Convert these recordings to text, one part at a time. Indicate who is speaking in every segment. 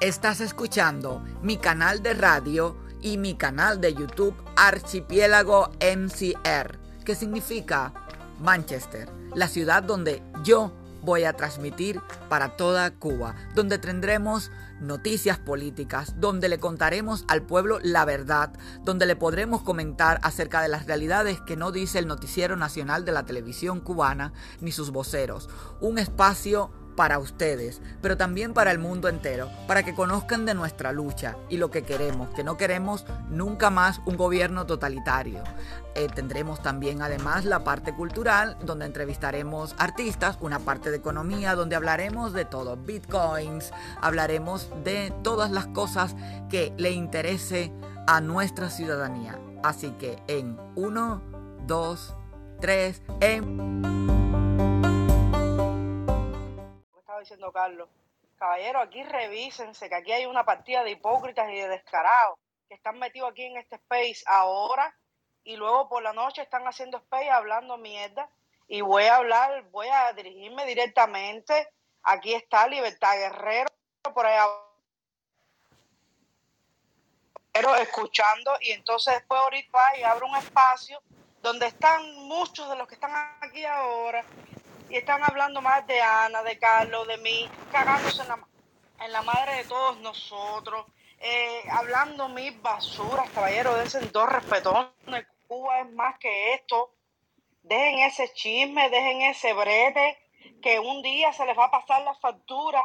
Speaker 1: Estás escuchando mi canal de radio y mi canal de YouTube Archipiélago MCR, que significa Manchester, la ciudad donde yo voy a transmitir para toda Cuba, donde tendremos noticias políticas, donde le contaremos al pueblo la verdad, donde le podremos comentar acerca de las realidades que no dice el noticiero nacional de la televisión cubana ni sus voceros. Un espacio para ustedes, pero también para el mundo entero, para que conozcan de nuestra lucha y lo que queremos, que no queremos nunca más un gobierno totalitario. Eh, tendremos también además la parte cultural, donde entrevistaremos artistas, una parte de economía, donde hablaremos de todo, bitcoins, hablaremos de todas las cosas que le interese a nuestra ciudadanía. Así que en 1, 2, 3, en
Speaker 2: diciendo Carlos. Caballero, aquí revísense, que aquí hay una partida de hipócritas y de descarados que están metidos aquí en este space ahora y luego por la noche están haciendo space hablando mierda. Y voy a hablar, voy a dirigirme directamente. Aquí está Libertad Guerrero, por allá pero escuchando y entonces después ahorita y abre un espacio donde están muchos de los que están aquí ahora y están hablando más de Ana, de Carlos, de mí, cagándose en la, madre de todos nosotros, eh, hablando mis basuras, caballeros, dense dos respetones. Cuba es más que esto. Dejen ese chisme, dejen ese brete, que un día se les va a pasar la factura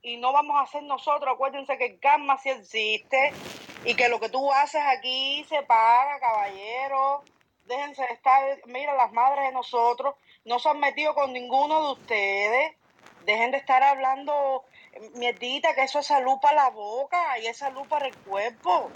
Speaker 2: y no vamos a hacer nosotros. Acuérdense que el karma sí existe y que lo que tú haces aquí se paga, caballero. Déjense estar, mira, las madres de nosotros no se han metido con ninguno de ustedes. Dejen de estar hablando mierdita, que eso es salud para la boca y es salud para el cuerpo.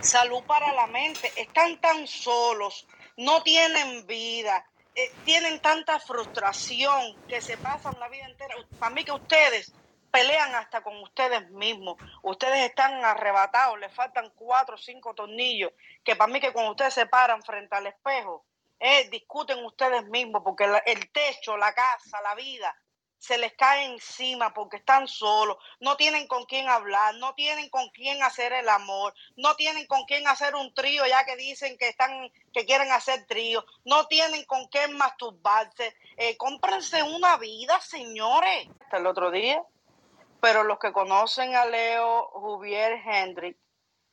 Speaker 2: Salud para la mente. Están tan solos, no tienen vida, eh, tienen tanta frustración que se pasan la vida entera. Para mí que ustedes pelean hasta con ustedes mismos. Ustedes están arrebatados, les faltan cuatro o cinco tornillos, que para mí que cuando ustedes se paran frente al espejo, eh, discuten ustedes mismos, porque el techo, la casa, la vida, se les cae encima porque están solos, no tienen con quién hablar, no tienen con quién hacer el amor, no tienen con quién hacer un trío, ya que dicen que están, que quieren hacer trío, no tienen con quién masturbarse. Eh, cómprense una vida, señores. Hasta el otro día, pero los que conocen a Leo Juvier Hendrick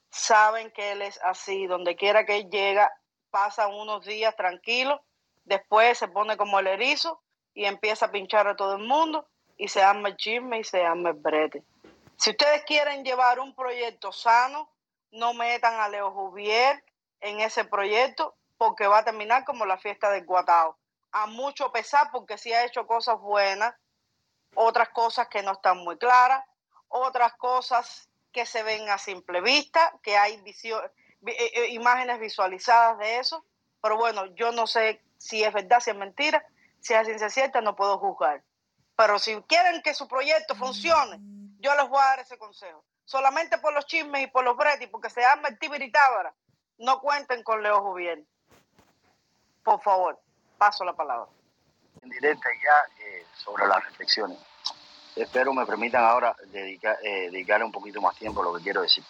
Speaker 2: saben que él es así, donde quiera que él llega, pasa unos días tranquilos, después se pone como el erizo y empieza a pinchar a todo el mundo y se arma el chisme y se arma el brete. Si ustedes quieren llevar un proyecto sano, no metan a Leo Juvier en ese proyecto porque va a terminar como la fiesta del Guatao. A mucho pesar porque sí ha hecho cosas buenas, otras cosas que no están muy claras, otras cosas que se ven a simple vista, que hay visión, eh, eh, imágenes visualizadas de eso, pero bueno, yo no sé si es verdad, si es mentira, si es ciencia cierta, no puedo juzgar. Pero si quieren que su proyecto funcione, yo les voy a dar ese consejo. Solamente por los chismes y por los bretis, porque se llama el tibiritábara, no cuenten con Leo Juvier. Por favor, paso la palabra.
Speaker 3: En directa ya eh, sobre las reflexiones. Espero me permitan ahora dedicar, dedicarle un poquito más tiempo a lo que quiero decir.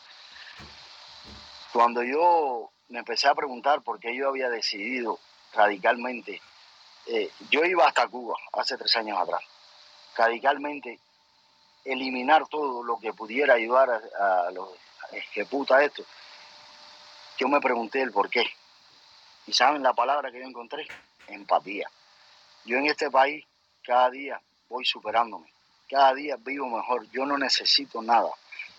Speaker 3: Cuando yo me empecé a preguntar por qué yo había decidido radicalmente, eh, yo iba hasta Cuba hace tres años atrás, radicalmente eliminar todo lo que pudiera ayudar a, los ejecuta esto, yo me pregunté el por qué. Y saben la palabra que yo encontré, empatía. Yo en este país cada día voy superándome, cada día vivo mejor, yo no necesito nada.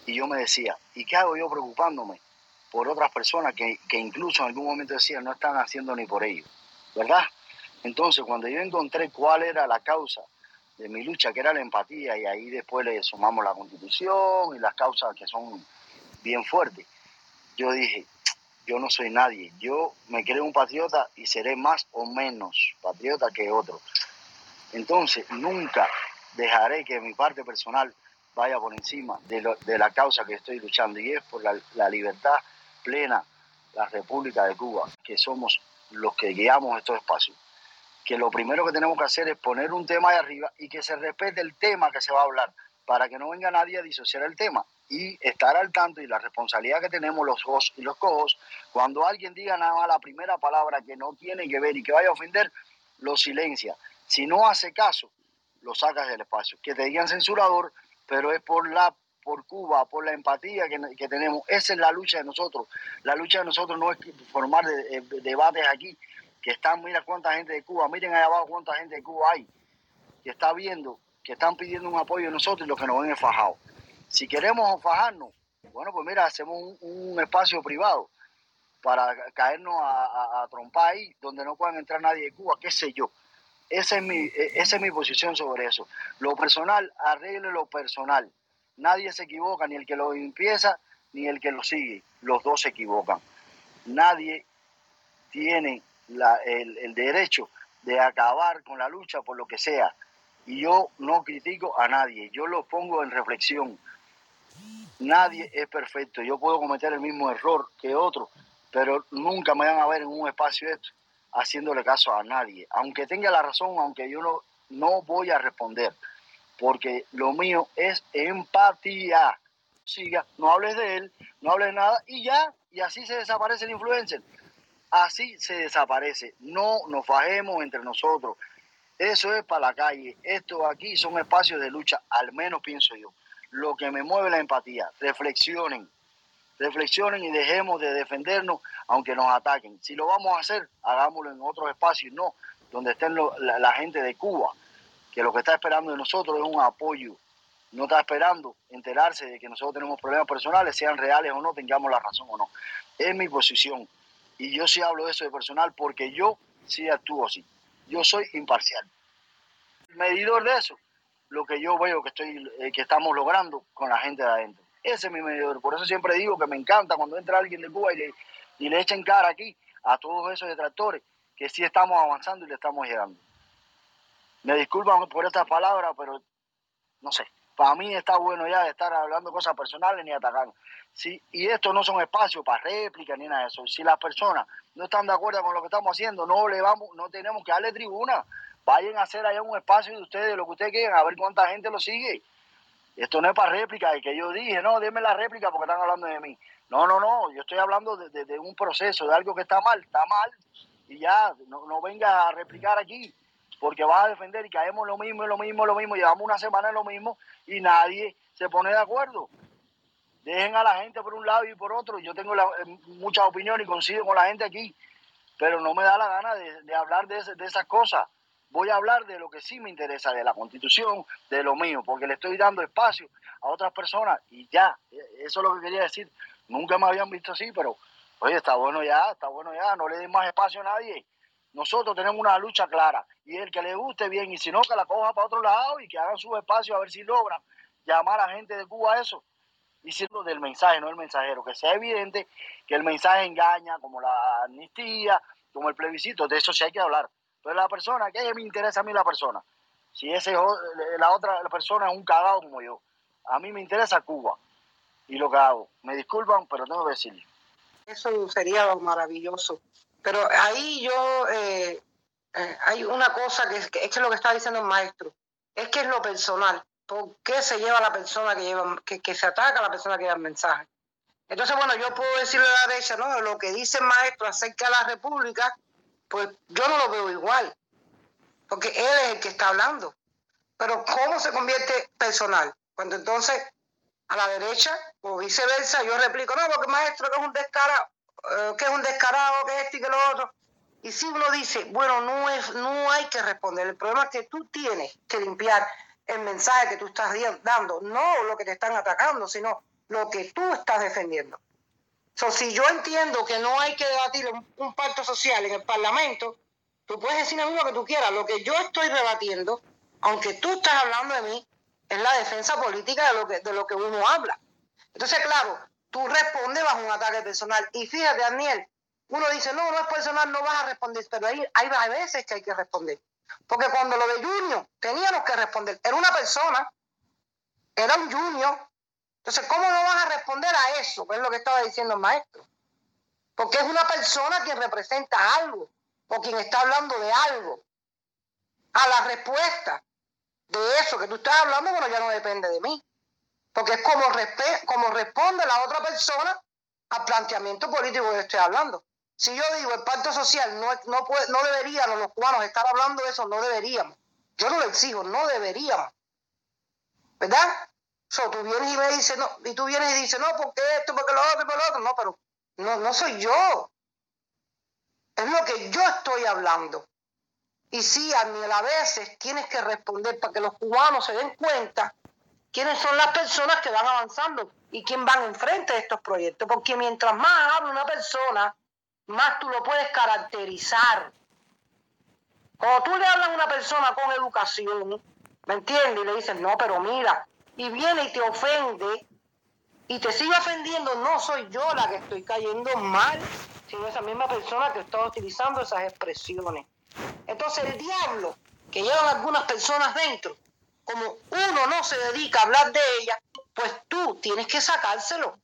Speaker 3: Y yo me decía, ¿y qué hago yo preocupándome por otras personas que, incluso en algún momento decían no están haciendo ni por ellos, ¿verdad? Entonces, cuando yo encontré cuál era la causa de mi lucha, que era la empatía, y ahí después le sumamos la constitución y las causas que son bien fuertes, yo dije, yo no soy nadie, yo me creo un patriota y seré más o menos patriota que otro. Entonces, nunca dejaré que mi parte personal vaya por encima de, la causa que estoy luchando y es por la libertad plena la República de Cuba, que somos los que guiamos estos espacios, que lo primero que tenemos que hacer es poner un tema ahí arriba y que se respete el tema que se va a hablar, para que no venga nadie a disociar el tema y estar al tanto y la responsabilidad que tenemos los hosts y los cojos, cuando alguien diga nada más la primera palabra que no tiene que ver y que vaya a ofender, lo silencia. Si no hace caso, lo sacas del espacio. Que te digan censurador, pero es por la por Cuba, por la empatía que, tenemos. Esa es la lucha de nosotros. La lucha de nosotros no es formar debates aquí, que están, mira cuánta gente de Cuba, miren allá abajo cuánta gente de Cuba hay, que está viendo, que están pidiendo un apoyo de nosotros y los que nos ven es fajado. Si queremos fajarnos, bueno, pues mira, hacemos un, espacio privado para caernos a, a, trompar ahí, donde no puedan entrar nadie de Cuba, qué sé yo. Esa es, mi, e, esa es mi posición sobre eso. Lo personal, arregle lo personal. Nadie se equivoca, ni el que lo empieza, ni el que lo sigue. Los dos se equivocan. Nadie tiene el, el derecho de acabar con la lucha por lo que sea. Y yo no critico a nadie, yo lo pongo en reflexión. Nadie es perfecto, yo puedo cometer el mismo error que otro, pero nunca me van a ver en un espacio esto haciéndole caso a nadie. Aunque tenga la razón, aunque yo no, no voy a responder, porque lo mío es empatía. Siga, no hables de él, no hables nada y ya, y así se desaparece el influencer. Así se desaparece. No nos fajemos entre nosotros. Eso es para la calle. Esto aquí son espacios de lucha, al menos pienso yo. Lo que me mueve la empatía. Reflexionen. Reflexionen y dejemos de defendernos aunque nos ataquen. Si lo vamos a hacer, hagámoslo en otros espacios, no donde estén la, gente de Cuba, que lo que está esperando de nosotros es un apoyo. No está esperando enterarse de que nosotros tenemos problemas personales, sean reales o no, tengamos la razón o no. Es mi posición. Y yo sí hablo de eso de personal porque yo sí actúo así. Yo soy imparcial. medidor de eso, lo que yo veo que, estoy, eh, que estamos logrando con la gente de adentro. Ese es mi medidor. Por eso siempre digo que me encanta cuando entra alguien de Cuba y le, y le cara aquí a todos esos detractores que sí estamos avanzando y le estamos llegando. Me disculpan por estas palabras, pero no sé. Para mí está bueno ya de estar hablando cosas personales ni atacando. Sí, y esto no son espacios para réplica ni nada de eso. Si las personas no están de acuerdo con lo que estamos haciendo, no le vamos, no tenemos que darle tribuna. Vayan a hacer allá un espacio de ustedes, lo que ustedes quieran, a ver cuánta gente lo sigue. Esto no es para réplica, y que yo dije, no, denme la réplica porque están hablando de mí. No, no, no, yo estoy hablando de, un proceso, de algo que está mal, está mal, y ya, no, no venga a replicar aquí porque vas a defender y caemos lo mismo, lo mismo, lo mismo, llevamos una semana en lo mismo y nadie se pone de acuerdo. Dejen a la gente por un lado y por otro. Yo tengo la, eh, muchas opiniones y coincido con la gente aquí, pero no me da la gana de, hablar de, de esas cosas. Voy a hablar de lo que sí me interesa, de la constitución, de lo mío, porque le estoy dando espacio a otras personas y ya, e, eso es lo que quería decir. Nunca me habían visto así, pero oye, está bueno ya, está bueno ya, no le den más espacio a nadie. Nosotros tenemos una lucha clara y el que le guste bien y si no, que la coja para otro lado y que hagan su espacio a ver si logran llamar a gente de Cuba a eso. Diciendo del mensaje, no el mensajero, que sea evidente que el mensaje engaña, como la amnistía, como el plebiscito, de eso sí hay que hablar. Pero la persona, ¿qué me interesa a mí la persona? Si ese, la otra persona es un cagado como yo. A mí me interesa Cuba y lo que hago. Me disculpan, pero tengo que decirlo.
Speaker 4: Eso sería maravilloso. Pero ahí yo, eh, eh, hay una cosa que es, que es lo que está diciendo el maestro, es que es lo personal. ¿Por qué se lleva la persona que lleva, que, se ataca a la persona que lleva el mensaje? Entonces, bueno, yo puedo decirle a la derecha, ¿no? Lo que dice el maestro acerca de la República, pues yo no lo veo igual, porque él es el que está hablando. Pero ¿cómo se convierte personal? Cuando entonces a la derecha o viceversa yo replico, no, porque el maestro que es un descarado, eh, que es un descarado, que este y que lo otro. Y si uno dice, bueno, no, es, no hay que responder. El problema es que tú tienes que limpiar el mensaje que tú estás dando, no lo que te están atacando, sino lo que tú estás defendiendo. So, si yo entiendo que no hay que debatir un, pacto social en el Parlamento, tú puedes decir a mí lo que tú quieras. Lo que yo estoy rebatiendo, aunque tú estás hablando de mí, es la defensa política de lo que, de lo que uno habla. Entonces, claro, tú respondes bajo un ataque personal. Y fíjate, Daniel, uno dice, no, no es personal, no vas a responder, pero hay, hay veces que hay que responder. Porque cuando lo de Junior, teníamos que responder. Era una persona, era un Junior. Entonces, ¿cómo no vas a responder a eso? Es lo que estaba diciendo el maestro. Porque es una persona quien representa algo, o quien está hablando de algo. A la respuesta. de eso que tú estás hablando, bueno, ya no depende de mí. Porque es como, como responde la otra persona al planteamiento político que estoy hablando. Si yo digo el pacto social no, no, puede, no deberíamos los cubanos estar hablando de eso, no deberíamos. Yo no lo exijo, no deberíamos. ¿Verdad? So, tú vienes y me dices, no, y tú vienes y dices, no, porque esto, porque lo otro, porque lo otro. No, pero no, no soy yo. Es lo que yo estoy hablando. Y sí, a mí a veces tienes que responder para que los cubanos se den cuenta quiénes son las personas que van avanzando y quién van enfrente de estos proyectos. Porque mientras más habla una persona, más tú lo puedes caracterizar. Cuando tú le hablas a una persona con educación, ¿me entiendes? Y le dices, no, pero mira, y viene y te ofende y te sigue ofendiendo, no soy yo la que estoy cayendo mal, sino esa misma persona que está utilizando esas expresiones. Entonces el diablo que llevan algunas personas dentro, como uno no se dedica a hablar de ella, pues tú tienes que sacárselo.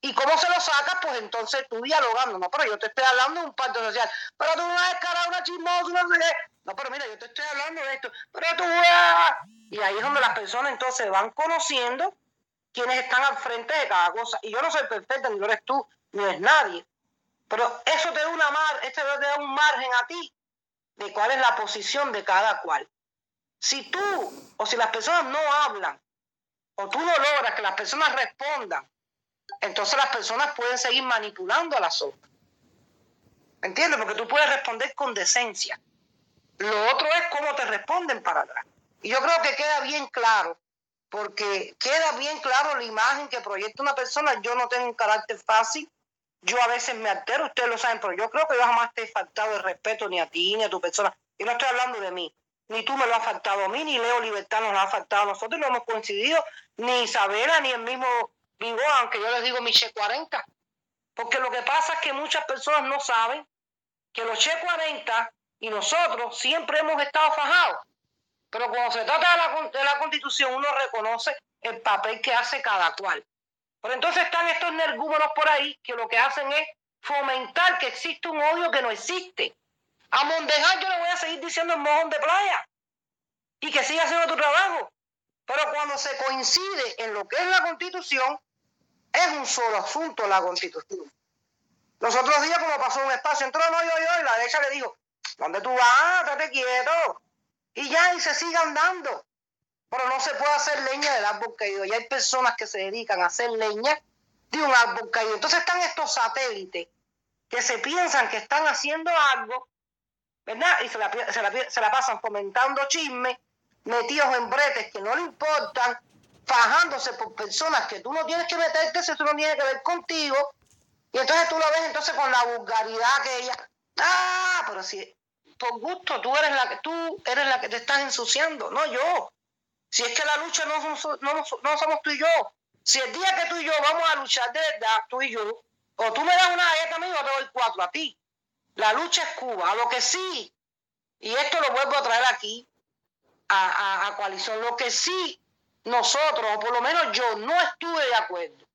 Speaker 4: ¿Y cómo se lo sacas? Pues entonces tú dialogando. No, pero yo te estoy hablando de un pacto social. Pero tú una descarada, una chismosa, una no pero mira, yo te estoy hablando de esto. Pero tú... Y ahí es donde las personas entonces van conociendo quienes están al frente de cada cosa. Y yo no soy perfecta, ni lo eres tú, ni eres nadie. Pero eso te da, una mar, este te da un margen a ti de cuál es la posición de cada cual. Si tú o si las personas no hablan, o tú no logras que las personas respondan, entonces las personas pueden seguir manipulando a las otras. ¿Entiendes? Porque tú puedes responder con decencia. Lo otro es cómo te responden para atrás. Y yo creo que queda bien claro, porque queda bien claro la imagen que proyecta una persona. Yo no tengo un carácter fácil, yo a veces me altero, ustedes lo saben, pero yo creo que yo jamás te he faltado el respeto ni a ti ni a tu persona. Y no estoy hablando de mí. Ni tú me lo has faltado a mí, ni Leo Libertad nos lo ha faltado a nosotros, no hemos coincidido, ni Isabela, ni el mismo Vivo, aunque yo les digo mi Che 40. Porque lo que pasa es que muchas personas no saben que los Che 40 y nosotros siempre hemos estado fajados. Pero cuando se trata de la, de la constitución, uno reconoce el papel que hace cada cual. Pero entonces están estos nergúmenos por ahí que lo que hacen es fomentar que existe un odio que no existe. A Mondejar yo le voy a seguir diciendo el mojón de playa y que siga haciendo tu trabajo. Pero cuando se coincide en lo que es la constitución, es un solo asunto la constitución. Los otros días, como pasó un espacio, entró no, yo, yo, y la derecha le dijo, ¿dónde tú vas? Estate quieto. Y ya, y se sigue andando. Pero no se puede hacer leña del árbol caído. Y hay personas que se dedican a hacer leña de un árbol caído. Entonces están estos satélites que se piensan que están haciendo algo, ¿verdad? Y se la, se la, pasan fomentando chismes, metidos en bretes que no le importan, fajándose por personas que tú no tienes que meterte si tú no tienes que ver contigo. Y entonces tú lo ves entonces con la vulgaridad que ella, ah, pero si por gusto tú eres la que tú eres la que te estás ensuciando, no yo. Si es que la lucha no, no, no somos tú y yo. Si el día que tú y yo vamos a luchar de verdad, tú y yo, o tú me das una galleta a mí o te doy cuatro a ti. La lucha es Cuba. A lo que sí, y esto lo vuelvo a traer aquí a, a, a coalición, lo que sí nosotros, o por lo menos yo, no estuve de acuerdo.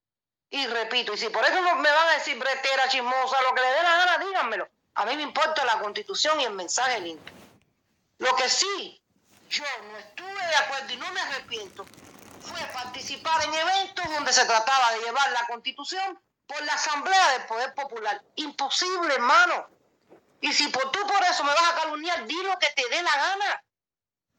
Speaker 4: Y repito, y si por eso me van a decir bretera, chismosa, lo que le dé la gana, díganmelo. A mí me importa la constitución y el mensaje limpio. Lo que sí, yo no estuve de acuerdo y no me arrepiento, fue participar en eventos donde se trataba de llevar la constitución por la Asamblea del Poder Popular. Imposible, hermano. Y si por tú por eso me vas a calumniar, di lo que te dé la gana.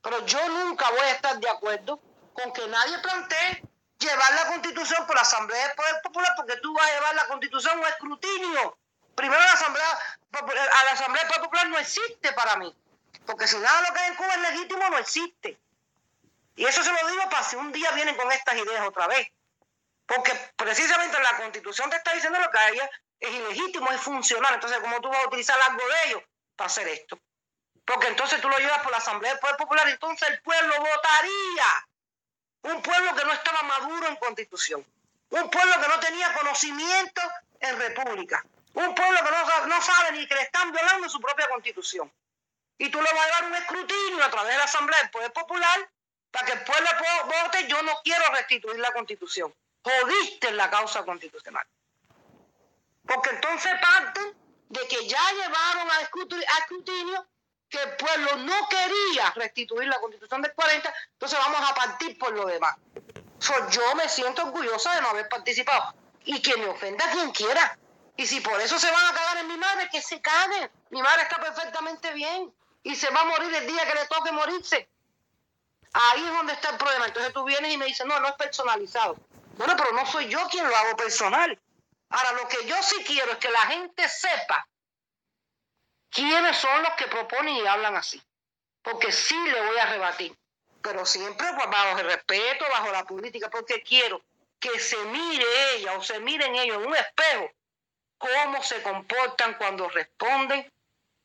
Speaker 4: Pero yo nunca voy a estar de acuerdo con que nadie plantee llevar la constitución por la Asamblea del Poder Popular, porque tú vas a llevar la constitución a escrutinio. Primero la Asamblea, a la Asamblea del Poder Popular no existe para mí, porque si nada de lo que hay en Cuba es legítimo, no existe. Y eso se lo digo para si un día vienen con estas ideas otra vez. Porque precisamente la constitución te está diciendo lo que hay es ilegítimo, es funcional. Entonces, ¿cómo tú vas a utilizar algo de ellos para hacer esto? Porque entonces tú lo llevas por la Asamblea del Poder Popular, entonces el pueblo votaría un pueblo que no estaba maduro en constitución, un pueblo que no tenía conocimiento en república, un pueblo que no, sabe ni que le están violando su propia constitución. Y tú le vas a dar un escrutinio a través de la Asamblea del Poder Popular para que el pueblo vote, yo no quiero restituir la constitución. Jodiste la causa constitucional. Porque entonces parten de que ya llevaron a escrutinio que el pueblo no quería restituir la constitución del 40, entonces vamos a partir por lo demás. yo me siento orgullosa de no haber participado. Y que me ofenda quien quiera. Y si por eso se van a cagar en mi madre, que se caguen. Mi madre está perfectamente bien. Y se va a morir el día que le toque morirse. Ahí es donde está el problema. Entonces tú vienes y me dices, no, no es personalizado. Bueno, pero no soy yo quien lo hago personal. Ahora, lo que yo sí quiero es que la gente sepa quiénes son los que proponen y hablan así. Porque sí le voy a rebatir. Pero siempre pues, bajo el respeto, bajo la política, porque quiero que se mire ella o se miren ellos en un espejo cómo se comportan cuando responden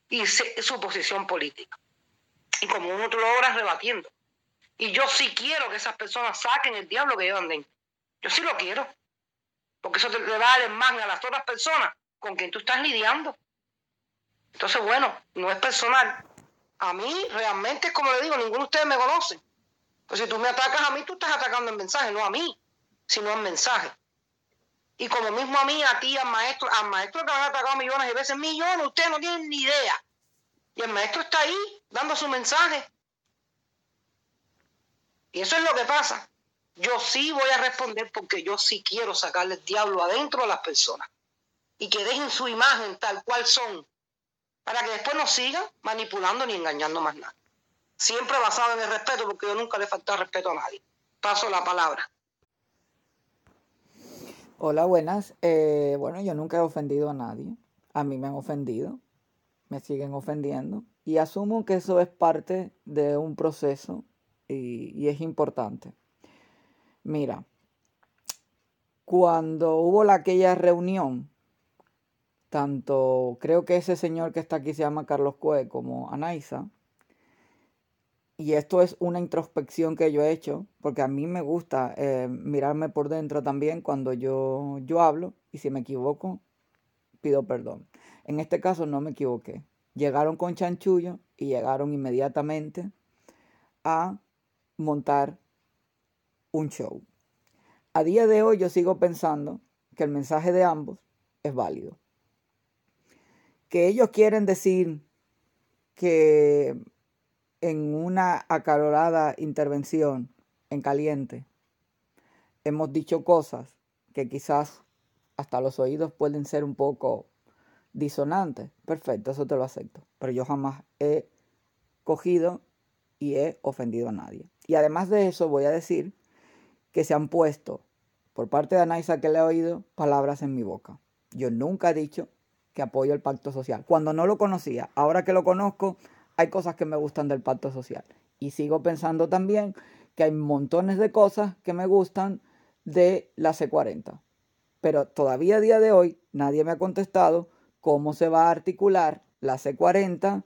Speaker 4: y su posición política. Y como uno lo logra rebatiendo. Y yo sí quiero que esas personas saquen el diablo que llevan dentro. Yo sí lo quiero. Porque eso te, va a dar el a las otras personas con quien tú estás lidiando. Entonces, bueno, no es personal. A mí, realmente, como le digo, ninguno de ustedes me conoce. Pues si tú me atacas a mí, tú estás atacando el mensaje, no a mí, sino al mensaje. Y como mismo a mí, a ti, al maestro, al maestro que han atacado millones de veces, millones, ustedes no tienen ni idea. Y el maestro está ahí dando su mensaje. Y eso es lo que pasa. Yo sí voy a responder porque yo sí quiero sacarle el diablo adentro a las personas. Y que dejen su imagen tal cual son. Para que después no sigan manipulando ni engañando más nada. Siempre basado en el respeto, porque yo nunca le falta respeto a nadie. Paso la palabra.
Speaker 1: Hola, buenas. Eh, bueno, yo nunca he ofendido a nadie. A mí me han ofendido. Me siguen ofendiendo. Y asumo que eso es parte de un proceso y, es importante. Mira, cuando hubo la, aquella reunión, tanto creo que ese señor que está aquí se llama Carlos Cue como Anaisa, y esto es una introspección que yo he hecho, porque a mí me gusta eh, mirarme por dentro también cuando yo, yo hablo, y si me equivoco, pido perdón. En este caso no me equivoqué. Llegaron con chanchullo y llegaron inmediatamente a montar un show. A día de hoy yo sigo pensando que el mensaje de ambos es válido. Que ellos quieren decir que en una acalorada intervención en caliente hemos dicho cosas que quizás hasta los oídos pueden ser un poco disonantes. Perfecto, eso te lo acepto. Pero yo jamás he cogido y he ofendido a nadie. Y además de eso voy a decir que se han puesto por parte de Anaisa que le he oído palabras en mi boca. Yo nunca he dicho que apoyo el pacto social. Cuando no lo conocía, ahora que lo conozco, hay cosas que me gustan del pacto social. Y sigo pensando también que hay montones de cosas que me gustan de la C40. Pero todavía a día de hoy nadie me ha contestado cómo se va a articular la C40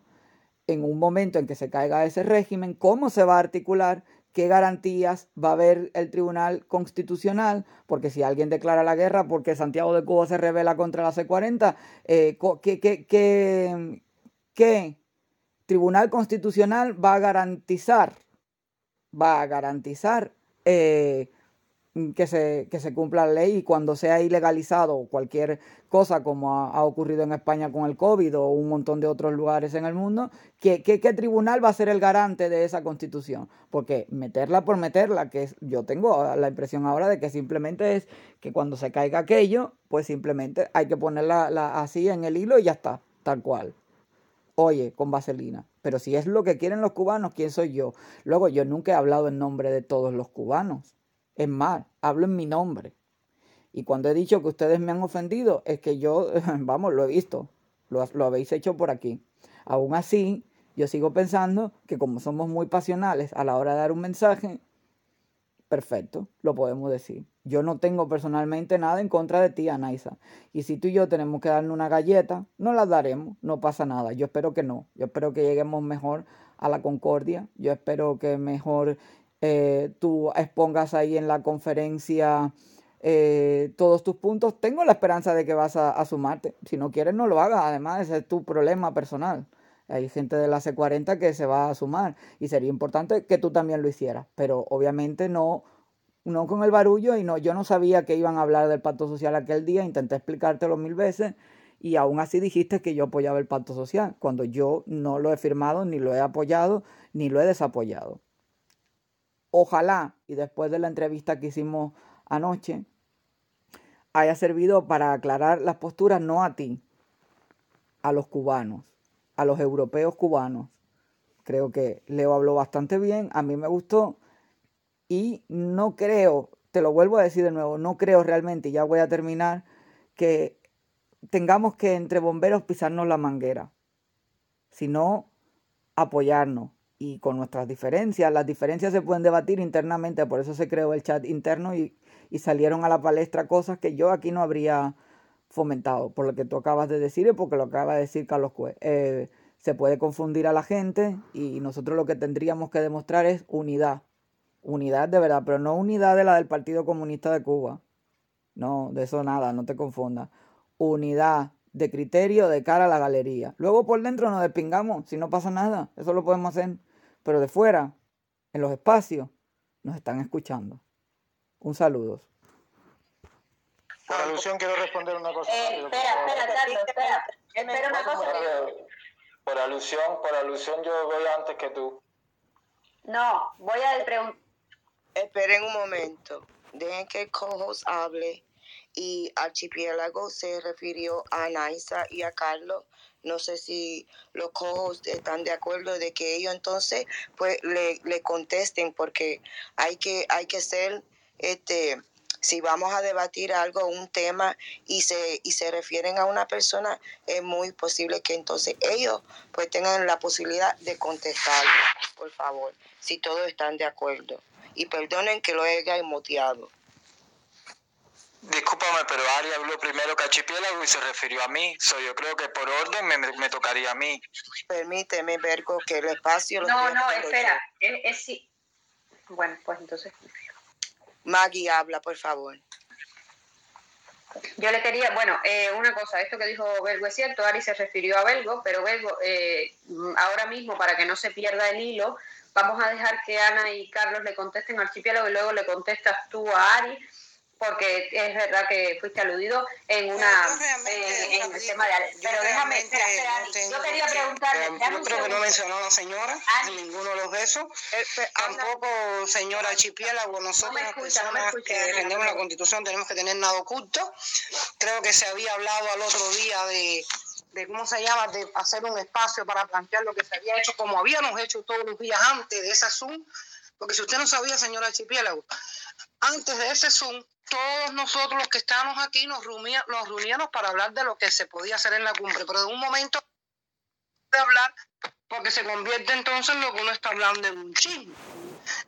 Speaker 1: en un momento en que se caiga ese régimen, cómo se va a articular, qué garantías va a haber el Tribunal Constitucional, porque si alguien declara la guerra porque Santiago de Cuba se revela contra la C40, eh, ¿qué, Tribunal Constitucional va a garantizar, va a garantizar eh, que se, que se cumpla la ley y cuando sea ilegalizado cualquier cosa como ha, ocurrido en España con el COVID o un montón de otros lugares en el mundo, ¿qué, qué, tribunal va a ser el garante de esa constitución? Porque meterla por meterla, que yo tengo la impresión ahora de que simplemente es que cuando se caiga aquello, pues simplemente hay que ponerla así en el hilo y ya está, tal cual. Oye, con vaselina. Pero si es lo que quieren los cubanos, ¿quién soy yo? Luego, yo nunca he hablado en nombre de todos los cubanos. Es más, hablo en mi nombre. Y cuando he dicho que ustedes me han ofendido, es que yo, vamos, lo he visto. Lo, lo habéis hecho por aquí. Aún así, yo sigo pensando que como somos muy pasionales a la hora de dar un mensaje, perfecto, lo podemos decir. Yo no tengo personalmente nada en contra de ti, Anaisa. Y si tú y yo tenemos que darle una galleta, no la daremos, no pasa nada. Yo espero que no. Yo espero que lleguemos mejor a la concordia. Yo espero que mejor eh, tú expongas ahí en la conferencia eh, todos tus puntos, tengo la esperanza de que vas a, sumarte. Si no quieres, no lo hagas. Además, ese es tu problema personal. Hay gente de la C40 que se va a sumar y sería importante que tú también lo hicieras, pero obviamente no, no con el barullo y no, yo no sabía que iban a hablar del pacto social aquel día, intenté explicártelo mil veces y aún así dijiste que yo apoyaba el pacto social, cuando yo no lo he firmado, ni lo he apoyado, ni lo he desapoyado. Ojalá, y después de la entrevista que hicimos anoche, haya servido para aclarar las posturas no a ti, a los cubanos, a los europeos cubanos. Creo que Leo habló bastante bien, a mí me gustó y no creo, te lo vuelvo a decir de nuevo, no creo realmente, y ya voy a terminar, que tengamos que entre bomberos pisarnos la manguera, sino apoyarnos y con nuestras diferencias. Las diferencias se pueden debatir internamente, por eso se creó el chat interno y, y salieron a la palestra cosas que yo aquí no habría fomentado, por lo que tú acabas de decir y porque lo acaba de decir Carlos Cue. Eh, se puede confundir a la gente y nosotros lo que tendríamos que demostrar es unidad. Unidad de verdad, pero no unidad de la del Partido Comunista de Cuba. No, de eso nada, no te confundas. Unidad de criterio de cara a la galería. Luego por dentro nos despingamos, si no pasa nada, eso lo podemos hacer. Pero de fuera, en los espacios, nos están escuchando. Un saludo.
Speaker 5: Por alusión quiero responder una cosa.
Speaker 6: Eh, espera, espera, Carlos, espera. Espera una cosa.
Speaker 5: Por alusión, por alusión yo voy antes que tú.
Speaker 6: No, voy a preguntar.
Speaker 7: Esperen un momento. Dejen que el co-host hable. Y Archipiélago se refirió a Naisa y a Carlos. No sé si los co-hosts están de acuerdo de que ellos entonces pues le, le contesten porque hay que, hay que ser este si vamos a debatir algo, un tema y se, y se refieren a una persona, es muy posible que entonces ellos pues tengan la posibilidad de contestarlo, por favor, si todos están de acuerdo. Y perdonen que lo haya moteado.
Speaker 5: Discúlpame, pero Ari habló primero que Archipiélago y se refirió a mí. So, yo creo que por orden me, me tocaría a mí.
Speaker 7: Permíteme, Vergo, que el espacio... Lo
Speaker 6: no, no, espera. Es, es sí. Bueno, pues entonces...
Speaker 7: Maggie, habla, por favor.
Speaker 6: Yo le quería, bueno, eh, una cosa, esto que dijo Belgo es cierto, Ari se refirió a Belgo, pero Belgo, eh, ahora mismo, para que no se pierda el hilo, vamos a dejar que Ana y Carlos le contesten al archipiélago y luego le contestas tú a Ari porque es verdad que fuiste aludido en una en, el tema de pero déjame espera, espera, yo quería preguntarle
Speaker 4: yo creo que no mencionó a la señora en ninguno de los besos eh, tampoco señora archipiélago nosotros las personas que defendemos la constitución tenemos que tener nada oculto. Creo que se había hablado al otro día de de cómo se llama, de hacer un espacio para plantear lo que se había hecho, como habíamos hecho todos los días antes de ese Zoom, porque si usted no sabía, señora Archipiélago, antes de ese Zoom, todos nosotros los que estábamos aquí nos, nos reuníamos para hablar de lo que se podía hacer en la cumbre, pero de un momento de hablar, porque se convierte entonces en lo que uno está hablando en un chisme.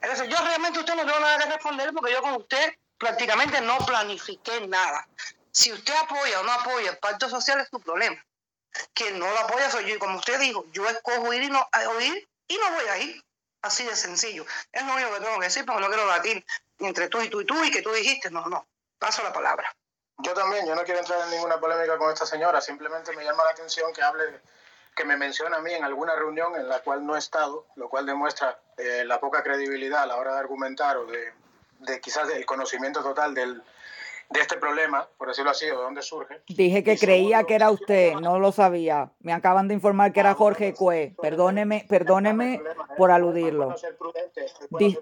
Speaker 4: Entonces, yo realmente usted no tengo nada que responder porque yo con usted prácticamente no planifiqué nada. Si usted apoya o no apoya el pacto social es su problema. Quien no lo apoya soy yo. Y como usted dijo, yo escojo ir y no, a oír y no voy a ir. Así de sencillo. Es lo único que tengo que decir porque no quiero batir entre tú y tú y tú y que tú dijiste. No, no. Paso la palabra.
Speaker 5: Yo también, yo no quiero entrar en ninguna polémica con esta señora, simplemente me llama la atención que hable, que me menciona a mí en alguna reunión en la cual no he estado, lo cual demuestra eh, la poca credibilidad a la hora de argumentar o de, de quizás el conocimiento total del, de este problema, por decirlo así, o de dónde surge.
Speaker 1: Dije que creía que era usted, no lo sabía. Me acaban de informar que era ah, Jorge Cue. Perdóneme, perdóneme por aludirlo.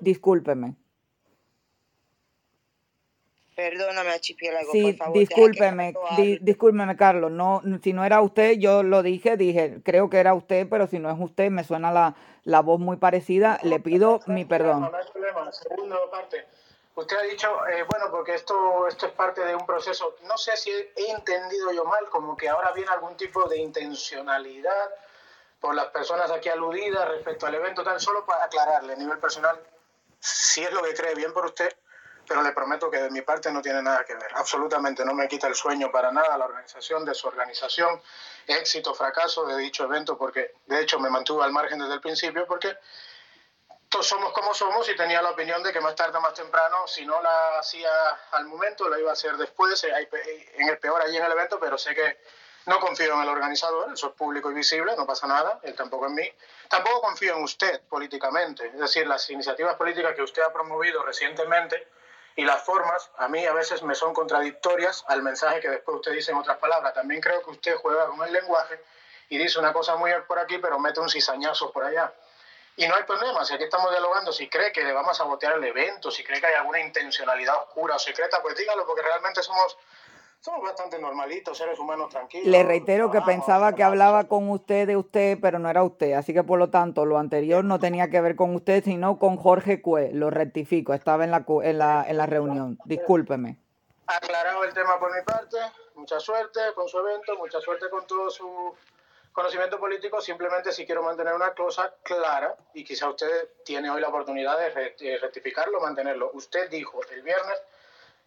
Speaker 1: discúlpeme.
Speaker 7: Perdóname, archipiélago,
Speaker 1: sí,
Speaker 7: por favor.
Speaker 1: Discúlpeme, discúlpeme, Carlos. No, si no era usted, yo lo dije, dije, creo que era usted, pero si no es usted, me suena la, la voz muy parecida. Le pido mi perdón.
Speaker 5: No, hay problema. Segundo parte. Usted ha dicho, eh, bueno, porque esto, esto es parte de un proceso. No sé si he entendido yo mal, como que ahora viene algún tipo de intencionalidad por las personas aquí aludidas respecto al evento, tan solo para aclararle a nivel personal, si es lo que cree bien por usted, pero le prometo que de mi parte no tiene nada que ver. Absolutamente no me quita el sueño para nada la organización, de su organización, éxito, fracaso de dicho evento, porque de hecho me mantuve al margen desde el principio, porque todos somos como somos y tenía la opinión de que más tarde o más temprano, si no la hacía al momento, la iba a hacer después, en el peor allí en el evento, pero sé que no confío en el organizador, eso es público y visible, no pasa nada, él tampoco en mí. Tampoco confío en usted políticamente, es decir, las iniciativas políticas que usted ha promovido recientemente y las formas a mí a veces me son contradictorias al mensaje que después usted dice en otras palabras. También creo que usted juega con el lenguaje y dice una cosa muy por aquí, pero mete un cizañazo por allá. Y no hay problema, si aquí estamos dialogando, si cree que le vamos a sabotear el evento, si cree que hay alguna intencionalidad oscura o secreta, pues dígalo, porque realmente somos, somos bastante normalitos, seres humanos tranquilos.
Speaker 1: Le reitero que pensaba que hablaba con usted de usted, pero no era usted, así que por lo tanto lo anterior no tenía que ver con usted, sino con Jorge Cue, lo rectifico, estaba en la, en la, en la reunión, discúlpeme.
Speaker 5: Aclarado el tema por mi parte, mucha suerte con su evento, mucha suerte con todo su conocimiento político, simplemente si quiero mantener una cosa clara, y quizá usted tiene hoy la oportunidad de rectificarlo, mantenerlo. Usted dijo el viernes,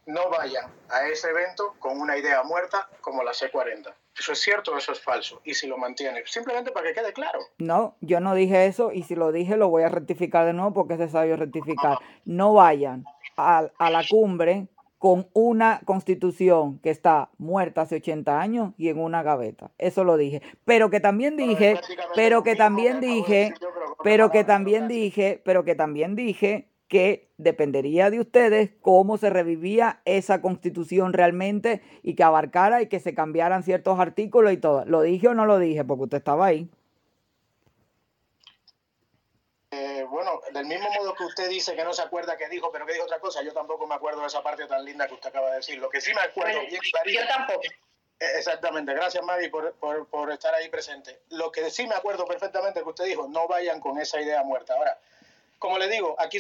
Speaker 5: no vayan a ese evento con una idea muerta como la C40. ¿Eso es cierto o eso es falso? Y si lo mantiene, simplemente para que quede claro.
Speaker 1: No, yo no dije eso y si lo dije lo voy a rectificar de nuevo porque es necesario rectificar. No vayan a, a la cumbre con una constitución que está muerta hace 80 años y en una gaveta. Eso lo dije. Pero que también dije, pero que también dije, pero que también dije, pero que también dije que dependería de ustedes cómo se revivía esa constitución realmente y que abarcara y que se cambiaran ciertos artículos y todo. ¿Lo dije o no lo dije? Porque usted estaba ahí.
Speaker 5: Bueno, del mismo modo que usted dice que no se acuerda que dijo, pero que dijo otra cosa, yo tampoco me acuerdo de esa parte tan linda que usted acaba de decir. Lo que sí me acuerdo bien
Speaker 6: Yo tampoco.
Speaker 5: Eh, exactamente, gracias Mari por, por, por, estar ahí presente. Lo que sí me acuerdo perfectamente que usted dijo, no vayan con esa idea muerta. Ahora, como le digo, aquí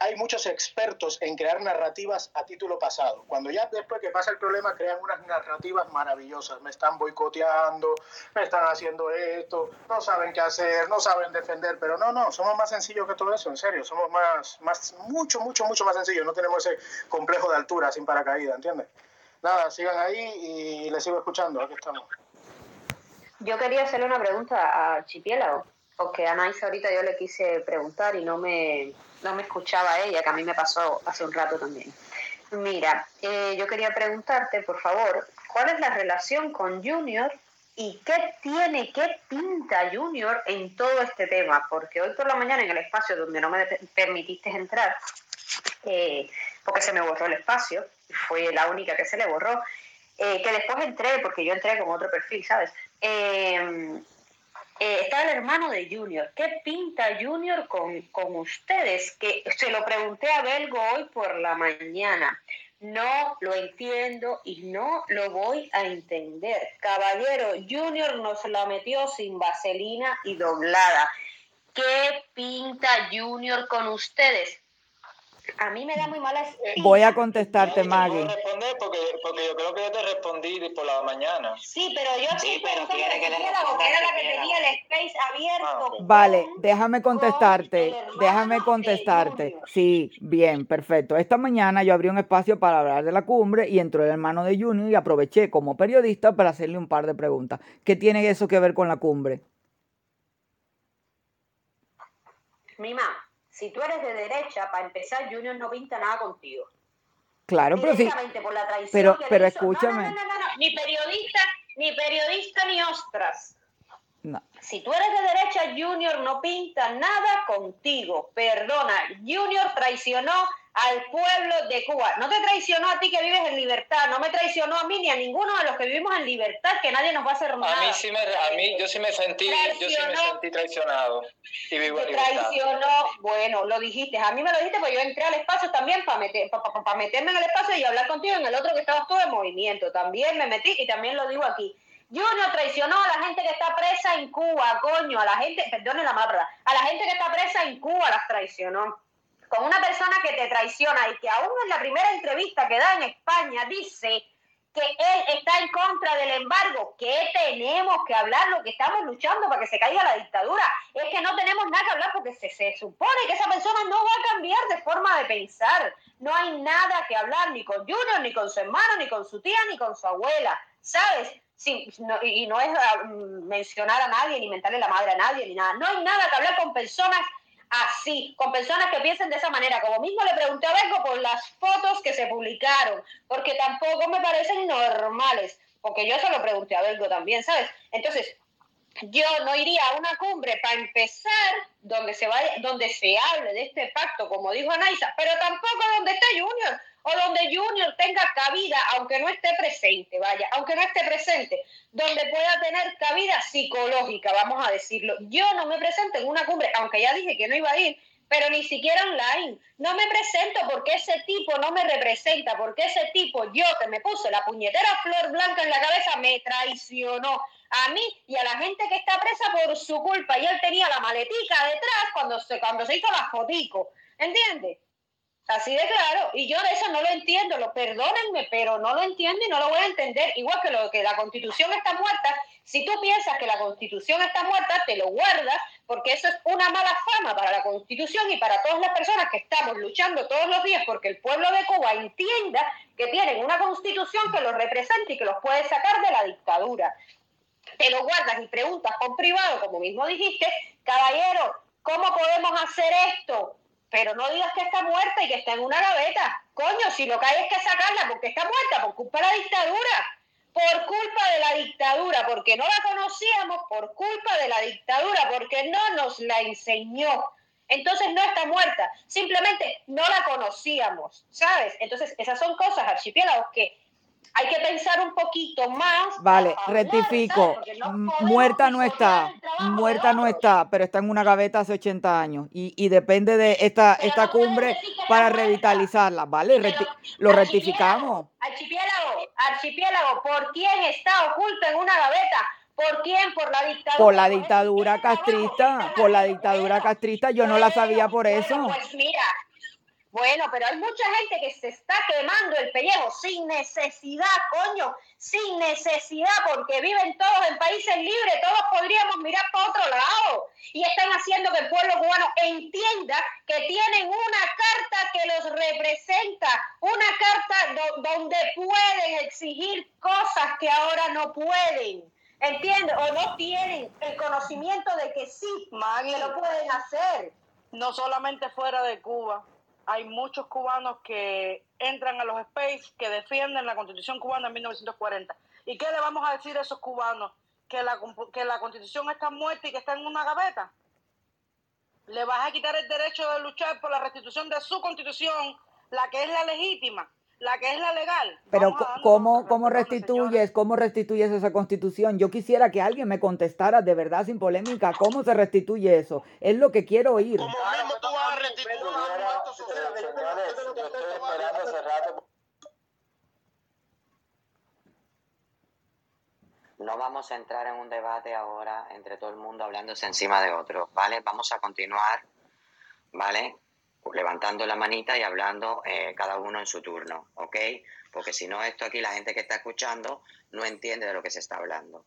Speaker 5: hay muchos expertos en crear narrativas a título pasado. Cuando ya después que pasa el problema crean unas narrativas maravillosas. Me están boicoteando, me están haciendo esto, no saben qué hacer, no saben defender, pero no, no, somos más sencillos que todo eso, en serio, somos más, más, mucho, mucho, mucho más sencillos. No tenemos ese complejo de altura sin paracaídas, ¿entiendes? Nada, sigan ahí y les sigo escuchando, aquí estamos.
Speaker 6: Yo quería hacerle una pregunta a Archipiélago porque a ahorita yo le quise preguntar y no me, no me escuchaba ella, que a mí me pasó hace un rato también. Mira, eh, yo quería preguntarte, por favor, ¿cuál es la relación con Junior y qué tiene, qué pinta Junior en todo este tema? Porque hoy por la mañana en el espacio donde no me permitiste entrar, eh, porque se me borró el espacio, fue la única que se le borró, eh, que después entré, porque yo entré con otro perfil, ¿sabes? Está el hermano de Junior. ¿Qué pinta Junior con, con ustedes? Que se lo pregunté a Belgo hoy por la mañana. No lo entiendo y no lo voy a entender. Caballero, Junior nos la metió sin vaselina y doblada. ¿Qué pinta Junior con ustedes? A mí me da muy mala
Speaker 1: Voy a contestarte, Maggie.
Speaker 8: No responder porque, porque, yo creo que yo te respondí por la mañana.
Speaker 6: Sí, pero yo sí, pero quiere que le era la que tenía el space abierto. Ah,
Speaker 1: vale, déjame contestarte. Déjame contestarte. Sí, bien, perfecto. Esta mañana yo abrí un espacio para hablar de la cumbre y entró el hermano de Junior y aproveché como periodista para hacerle un par de preguntas. ¿Qué tiene eso que ver con la cumbre?
Speaker 6: Mima, si tú eres de derecha, para empezar, Junior no pinta nada contigo.
Speaker 1: Claro, pero sí. pero, pero escúchame.
Speaker 6: No, no, no, no, ni periodista, ni periodista, ni ostras. No. Si tú eres de derecha, Junior no pinta nada contigo. Perdona, Junior traicionó al pueblo de Cuba. No te traicionó a ti que vives en libertad, no me traicionó a mí ni a ninguno de los que vivimos en libertad, que nadie nos va a hacer nada.
Speaker 8: A mí sí me, a mí, yo sí me sentí, yo sí me sentí traicionado y vivo en
Speaker 6: libertad. Traicionó, bueno, lo dijiste, a mí me lo dijiste, pues yo entré al espacio también para meter, para, meterme en el espacio y hablar contigo en el otro que estabas todo en movimiento. También me metí y también lo digo aquí. Junior traicionó a la gente que está presa en Cuba, coño, a la gente, perdone la palabra, a la gente que está presa en Cuba las traicionó con una persona que te traiciona y que aún en la primera entrevista que da en España dice que él está en contra del embargo, que tenemos que hablar, lo que estamos luchando para que se caiga la dictadura, es que no tenemos nada que hablar porque se, se supone que esa persona no va a cambiar de forma de pensar. No hay nada que hablar ni con Junior, ni con su hermano, ni con su tía, ni con su abuela, ¿sabes? Sí, y no es ah, mencionar a nadie, ni mentarle la madre a nadie, ni nada. No hay nada que hablar con personas así, con personas que piensen de esa manera. Como mismo le pregunté a Bergo por las fotos que se publicaron, porque tampoco me parecen normales, porque yo se lo pregunté a Bergo también, ¿sabes? Entonces, yo no iría a una cumbre para empezar donde se vaya, donde se hable de este pacto, como dijo Anaisa, pero tampoco donde está Junior. O Junior tenga cabida, aunque no esté presente, vaya, aunque no esté presente, donde pueda tener cabida psicológica, vamos a decirlo. Yo no me presento en una cumbre, aunque ya dije que no iba a ir, pero ni siquiera online. No me presento porque ese tipo no me representa, porque ese tipo, yo que me puse la puñetera flor blanca en la cabeza, me traicionó a mí y a la gente que está presa por su culpa. Y él tenía la maletica detrás cuando se, cuando se hizo la fotico. ¿Entiendes? Así de claro, y yo de eso no lo entiendo, lo perdónenme, pero no lo entiendo y no lo voy a entender. Igual que lo que la constitución está muerta, si tú piensas que la constitución está muerta, te lo guardas, porque eso es una mala fama para la constitución y para todas las personas que estamos luchando todos los días porque el pueblo de Cuba entienda que tienen una constitución que los representa y que los puede sacar de la dictadura. Te lo guardas y preguntas con privado, como mismo dijiste, caballero, ¿cómo podemos hacer esto? Pero no digas que está muerta y que está en una gaveta. Coño, si lo que hay es que sacarla porque está muerta, por culpa de la dictadura. Por culpa de la dictadura, porque no la conocíamos, por culpa de la dictadura, porque no nos la enseñó. Entonces no está muerta, simplemente no la conocíamos, ¿sabes? Entonces esas son cosas, archipiélagos, que hay que pensar un poquito más.
Speaker 1: Vale, rectifico. muerta no está, muerta no está, pero está en una gaveta hace 80 años y, y depende de esta, esta cumbre para revitalizarla, ¿vale? lo rectificamos.
Speaker 6: Archipiélago, archipiélago, ¿por quién está oculto en una gaveta? ¿Por quién? Por la dictadura.
Speaker 1: Por la dictadura castrista, por la dictadura castrista, yo no la sabía por eso.
Speaker 6: Pues mira, bueno, pero hay mucha gente que se está quemando el pellejo sin necesidad, coño, sin necesidad, porque viven todos en países libres, todos podríamos mirar para otro lado. Y están haciendo que el pueblo cubano entienda que tienen una carta que los representa, una carta donde pueden exigir cosas que ahora no pueden. ¿Entiendes? O no tienen el conocimiento de que sí, que lo pueden hacer.
Speaker 2: No solamente fuera de Cuba hay muchos cubanos que entran a los space que defienden la constitución cubana en 1940. ¿Y qué le vamos a decir a esos cubanos? ¿Que la, que la constitución está muerta y que está en una gaveta? ¿Le vas a quitar el derecho de luchar por la restitución de su constitución, la que es la legítima? La que es la legal.
Speaker 1: Pero ¿cómo, cómo restituyes, cómo restituyes esa constitución? Yo quisiera que alguien me contestara de verdad sin polémica, ¿cómo se restituye eso? Es lo que quiero oír. ¿Cómo mismo tú vas a restituir
Speaker 9: No vamos a entrar en un debate ahora entre todo el mundo hablándose encima de otro, ¿vale? Vamos a continuar, ¿vale? Levantando la manita y hablando eh, cada uno en su turno, ¿ok? Porque si no, esto aquí la gente que está escuchando no entiende de lo que se está hablando,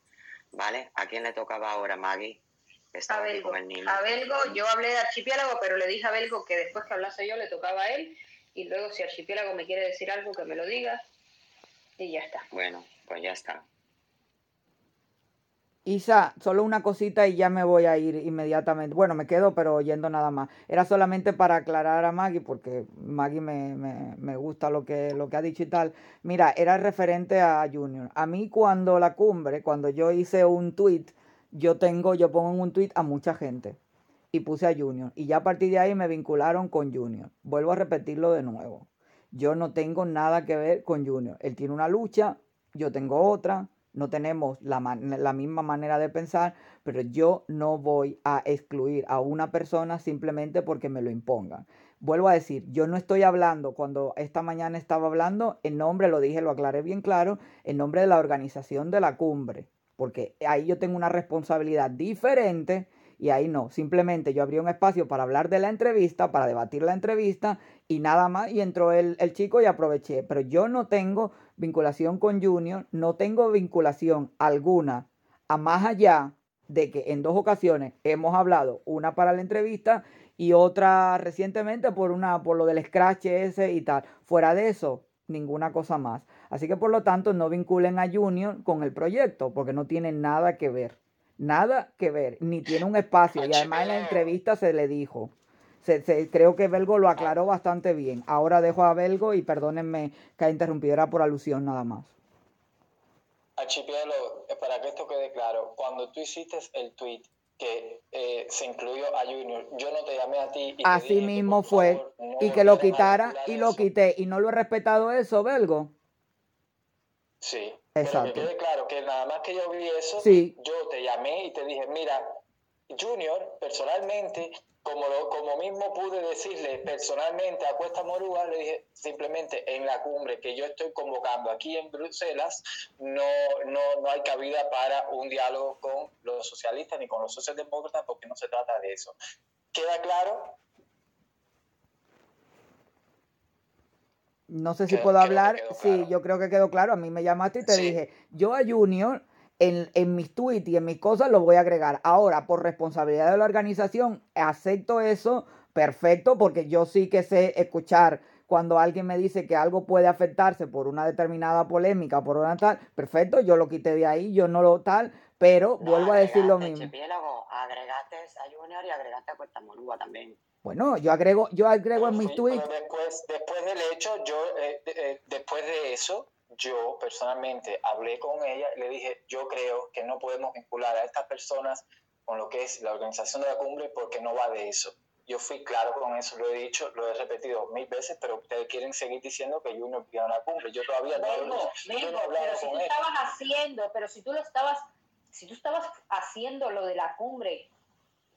Speaker 9: ¿vale? ¿A quién le tocaba ahora, Maggie?
Speaker 6: A Belgo. a Belgo, yo hablé de archipiélago, pero le dije a Belgo que después que hablase yo le tocaba a él y luego si archipiélago me quiere decir algo que me lo diga y ya está.
Speaker 9: Bueno, pues ya está.
Speaker 1: Isa, solo una cosita y ya me voy a ir inmediatamente. Bueno, me quedo, pero oyendo nada más. Era solamente para aclarar a Maggie, porque Maggie me, me, gusta lo que, lo que ha dicho y tal. Mira, era referente a Junior. A mí cuando la cumbre, cuando yo hice un tweet, yo tengo, yo pongo en un tweet a mucha gente y puse a Junior. Y ya a partir de ahí me vincularon con Junior. Vuelvo a repetirlo de nuevo. Yo no tengo nada que ver con Junior. Él tiene una lucha, yo tengo otra no tenemos la, misma manera de pensar, pero yo no voy a excluir a una persona simplemente porque me lo impongan. Vuelvo a decir, yo no estoy hablando, cuando esta mañana estaba hablando, en nombre, lo dije, lo aclaré bien claro, en nombre de la organización de la cumbre, porque ahí yo tengo una responsabilidad diferente y ahí no, simplemente yo abrí un espacio para hablar de la entrevista, para debatir la entrevista y nada más, y entró el, el chico y aproveché, pero yo no tengo vinculación con Junior, no tengo vinculación alguna a más allá de que en dos ocasiones hemos hablado, una para la entrevista y otra recientemente por una por lo del scratch ese y tal. Fuera de eso, ninguna cosa más. Así que por lo tanto no vinculen a Junior con el proyecto porque no tiene nada que ver. Nada que ver, ni tiene un espacio y además en la entrevista se le dijo creo que Belgo lo aclaró bastante bien. Ahora dejo a Belgo y perdónenme que ha interrumpido, era por alusión nada más.
Speaker 8: Archipiélago, para que esto quede claro, cuando tú hiciste el tweet que eh, se incluyó a Junior. Yo no te llamé a ti.
Speaker 1: Y Así mismo fue. y que lo quitara y lo quité. Y no lo he respetado eso, Belgo.
Speaker 8: Sí. Exacto. Pero que quede claro que nada más que yo vi eso, yo te llamé y te dije, mira, Junior, personalmente, como, como mismo pude decirle personalmente a Cuesta Morúa, le dije simplemente en la cumbre que yo estoy convocando aquí en Bruselas, no, no, no hay cabida para un diálogo con los socialistas ni con los socialdemócratas porque no se trata de eso. ¿Queda claro?
Speaker 1: No sé si puedo hablar. Sí, yo creo que quedó claro. A mí me llamaste y te dije, yo a Junior en, mis tweets y en mis cosas lo voy a agregar. Ahora, por responsabilidad de la organización, acepto eso, perfecto, porque yo sí que sé escuchar cuando alguien me dice que algo puede afectarse por una determinada polémica, por una tal, perfecto, yo lo quité de ahí, yo no lo tal, pero vuelvo a decir lo mismo.
Speaker 9: agregaste a Junior y agregaste a Cuesta Morúa también.
Speaker 1: Bueno, yo agrego, yo agrego en mis tweets.
Speaker 8: Después, después del hecho, yo, eh, eh, después de eso, yo personalmente hablé con ella y le dije, yo creo que no podemos vincular a estas personas con lo que es la organización de la cumbre porque no va de eso. Yo fui claro con eso, lo he dicho, lo he repetido mil veces, pero ustedes quieren seguir diciendo que Junior pidió una cumbre. Yo todavía no, he hablado
Speaker 6: pero si tú estabas haciendo, pero si tú lo estabas, si tú estabas haciendo lo de la cumbre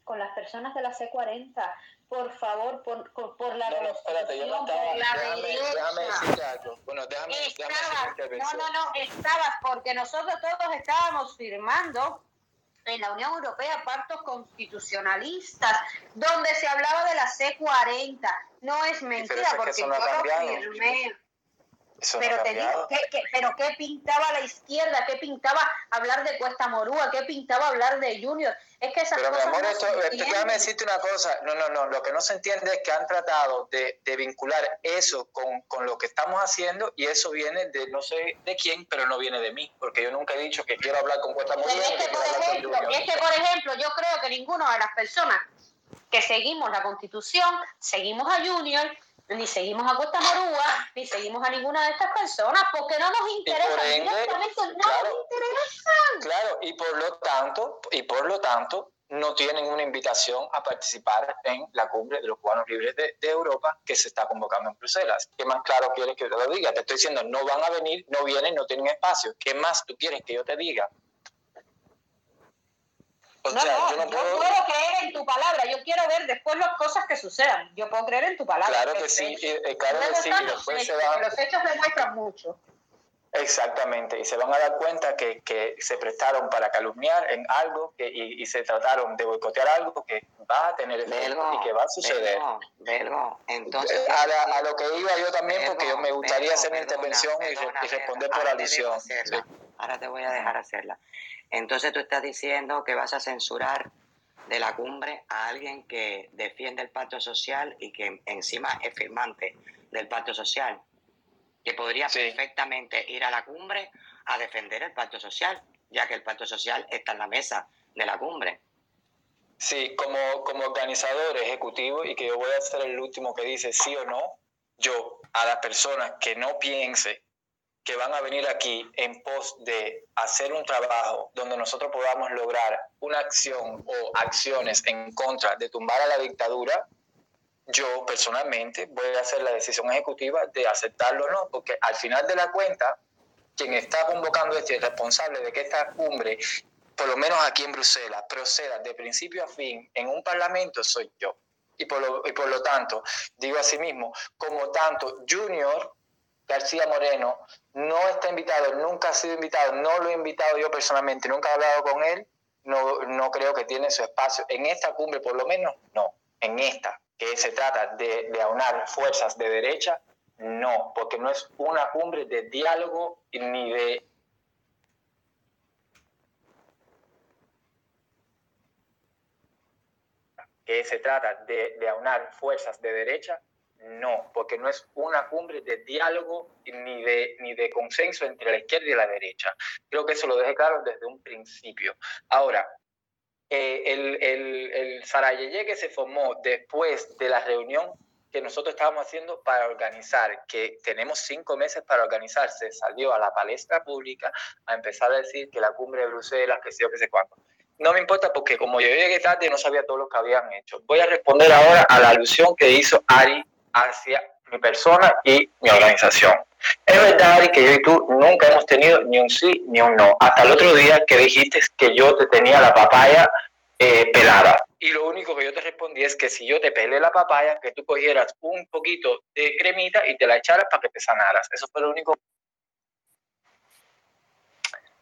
Speaker 6: con las personas de la C40, por favor, por, por, la
Speaker 8: No, no, espérate, yo no estaba. Déjame, déjame decirte algo. Bueno, déjame,
Speaker 6: estabas, déjame No, no, no, estabas, porque nosotros todos estábamos firmando en la Unión Europea pactos constitucionalistas donde se hablaba de la C40. No es mentira, porque yo lo firmé pero te digo, ¿qué, pero ¿qué pintaba la izquierda? ¿Qué pintaba hablar de Cuesta Morúa? ¿Qué pintaba hablar de Junior? Es que esas
Speaker 8: pero
Speaker 6: cosas.
Speaker 8: mi amor, esto, déjame decirte una cosa. No, no, no. Lo que no se entiende es que han tratado de, de vincular eso con, con, lo que estamos haciendo y eso viene de no sé de quién, pero no viene de mí. Porque yo nunca he dicho que quiero hablar con Cuesta Morúa.
Speaker 6: Es que, por ejemplo, es que, por ejemplo, yo creo que ninguno de las personas que seguimos la Constitución, seguimos a Junior ni seguimos a Costa Morúa, ni seguimos a ninguna de estas personas, porque no nos interesa, directamente no
Speaker 8: claro,
Speaker 6: nos interesan.
Speaker 8: Claro, y por lo tanto, y por lo tanto, no tienen una invitación a participar en la cumbre de los cubanos libres de, Europa que se está convocando en Bruselas. ¿Qué más claro quieres que te lo diga? Te estoy diciendo, no van a venir, no vienen, no tienen espacio. ¿Qué más tú quieres que yo te diga?
Speaker 6: No, no, yo no puedo... creer en tu palabra, yo quiero ver después las cosas que sucedan. Yo puedo creer en tu palabra.
Speaker 8: Claro que sí, eh, claro que sí.
Speaker 6: después se van... Los hechos demuestran mucho.
Speaker 8: Exactamente, y se van a dar cuenta que, que se prestaron para calumniar en algo que, y, se trataron de boicotear algo que va a tener efecto y que va a suceder.
Speaker 9: Entonces,
Speaker 8: a, lo que iba yo también, porque yo me gustaría hacer mi intervención y, responder por alusión.
Speaker 9: Ahora te voy a dejar hacerla. Entonces tú estás diciendo que vas a censurar de la cumbre a alguien que defiende el pacto social y que encima es firmante del pacto social, que podría perfectamente ir a la cumbre a defender el pacto social, ya que el pacto social está en la mesa de la cumbre.
Speaker 8: Sí, como, como organizador ejecutivo y que yo voy a ser el último que dice sí o no, yo a las personas que no piense que van a venir aquí en pos de hacer un trabajo donde nosotros podamos lograr una acción o acciones en contra de tumbar a la dictadura, yo personalmente voy a hacer la decisión ejecutiva de aceptarlo o no, porque al final de la cuenta, quien está convocando este responsable de que esta cumbre, por lo menos aquí en Bruselas, proceda de principio a fin en un parlamento, soy yo. Y por lo, y por lo tanto, digo mismo, como tanto Junior García Moreno no está invitado, nunca ha sido invitado, no lo he invitado yo personalmente, nunca he hablado con él, no, no creo que tiene su espacio. En esta cumbre, por lo menos, no. En esta, que se trata de, de aunar fuerzas de derecha, no, porque no es una cumbre de diálogo ni de que se trata de, de aunar fuerzas de derecha, no, porque no es una cumbre de diálogo ni de, ni de consenso entre la izquierda y la derecha. Creo que eso lo dejé claro desde un principio. Ahora, eh, el, el, el que se formó después de la reunión que nosotros estábamos haciendo para organizar, que tenemos cinco meses para organizarse, salió a la palestra pública a empezar a decir que la cumbre de Bruselas, que sé yo, que sé cuánto. no me importa porque como yo llegué tarde no sabía todo lo que habían hecho. Voy a responder ahora a la alusión que hizo Ari hacia mi persona y mi organización. Es verdad, Ari, que yo y tú nunca hemos tenido ni un sí ni un no. Hasta el otro día que dijiste que yo te tenía la papaya eh, pelada. Y lo único que yo te respondí es que si yo te pelé la papaya, que tú cogieras un poquito de cremita y te la echaras para que te sanaras. Eso fue lo único.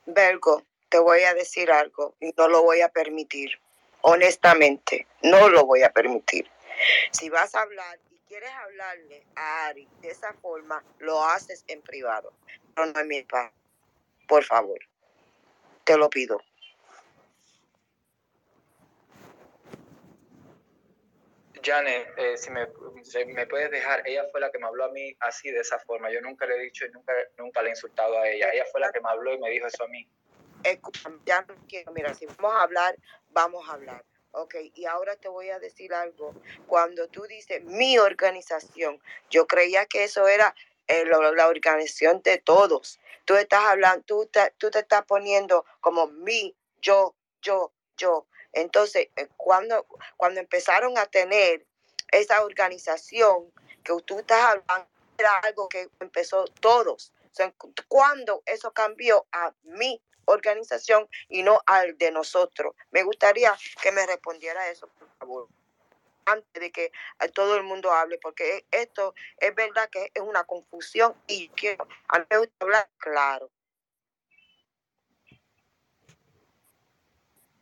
Speaker 7: Vergo, te voy a decir algo y no lo voy a permitir. Honestamente, no lo voy a permitir. Si vas a hablar quieres hablarle a Ari de esa forma, lo haces en privado. No en mi paz. Por favor, te lo pido.
Speaker 8: Janet, eh, si me, si me puedes dejar, ella fue la que me habló a mí así, de esa forma. Yo nunca le he dicho y nunca, nunca le he insultado a ella. Ella fue la que me habló y me dijo eso a mí.
Speaker 7: Escucha, ya no quiero, mira, si vamos a hablar, vamos a hablar. Ok, y ahora te voy a decir algo. Cuando tú dices mi organización, yo creía que eso era eh, la organización de todos. Tú estás hablando, tú te, estás poniendo como mi, yo, yo, yo. Entonces, eh, cuando, cuando empezaron a tener esa organización que tú estás hablando, era algo que empezó todos. O cuando eso cambió a mi organización y no al de nosotros. Me gustaría que me respondiera eso, por favor, antes de que eh, todo el mundo hable, porque e- esto es verdad que es una confusión y quiero, a mí me gusta hablar claro.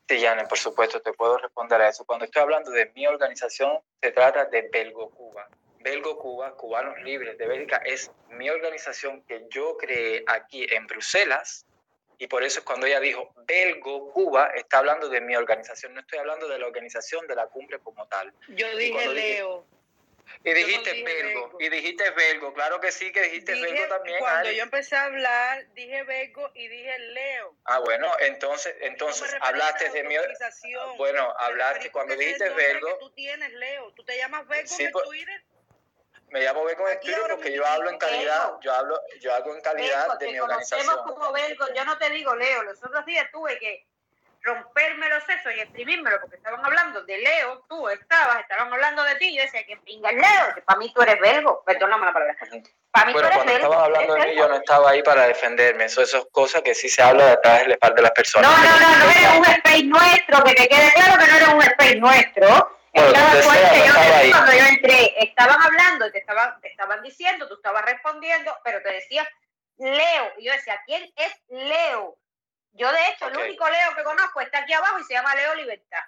Speaker 8: Sí, Janet, por supuesto, te puedo responder a eso. Cuando estoy hablando de mi organización, se trata de Belgo Cuba. Belgo Cuba, Cubanos Libres de Bélgica, es mi organización que yo creé aquí en Bruselas. Y por eso es cuando ella dijo Belgo Cuba, está hablando de mi organización. No estoy hablando de la organización de la cumbre como tal.
Speaker 2: Yo dije Leo.
Speaker 8: Y
Speaker 2: no
Speaker 8: dijiste
Speaker 2: dije
Speaker 8: Belgo.
Speaker 2: Belgo.
Speaker 8: Y dijiste Belgo. Claro que sí, que dijiste
Speaker 2: Dije-
Speaker 8: Belgo también.
Speaker 2: cuando yo empecé a hablar, dije Bego y dije Leo.
Speaker 8: Ah, bueno, entonces,
Speaker 2: No
Speaker 8: entonces hablaste de mi...
Speaker 2: organización.
Speaker 8: Bueno, hablaste, cuando dijiste Belgo,
Speaker 2: tú tienes, Leo. Tú te llamas Bego
Speaker 8: Sí,
Speaker 2: en
Speaker 8: pues,
Speaker 2: Twitter.
Speaker 8: Me llamo Belgo en el Twitter porque yo hablo en calidad,
Speaker 6: Belgo.
Speaker 8: yo hablo, yo hablo en calidad
Speaker 6: Belgo,
Speaker 8: de mi
Speaker 6: conocemos
Speaker 8: organización.
Speaker 6: como Belgo. Yo no te digo Leo. Los otros días tuve que romperme los sesos y exprimírmelo porque estaban hablando de Leo. Tú estabas, estaban hablando de ti. Yo decía que pinga el Leo. Que para mí tú eres Belgo. Perdóname la palabra. Para mí
Speaker 8: Bueno,
Speaker 6: tú eres
Speaker 8: cuando estaban hablando de mí, yo no estaba ahí para defenderme. Eso, eso es cosa que sí se habla detrás de la espalda de las personas.
Speaker 6: No, no, no, no eres un space nuestro, que te quede claro que no eres un space nuestro.
Speaker 8: Bueno,
Speaker 6: Estaba yo
Speaker 8: estaba
Speaker 6: cuando yo entré, estaban hablando, y te estaban, te estaban diciendo, tú estabas respondiendo, pero te decía Leo. Y yo decía, ¿quién es Leo? Yo, de hecho, el único Leo que conozco está aquí abajo y se llama Leo Libertad.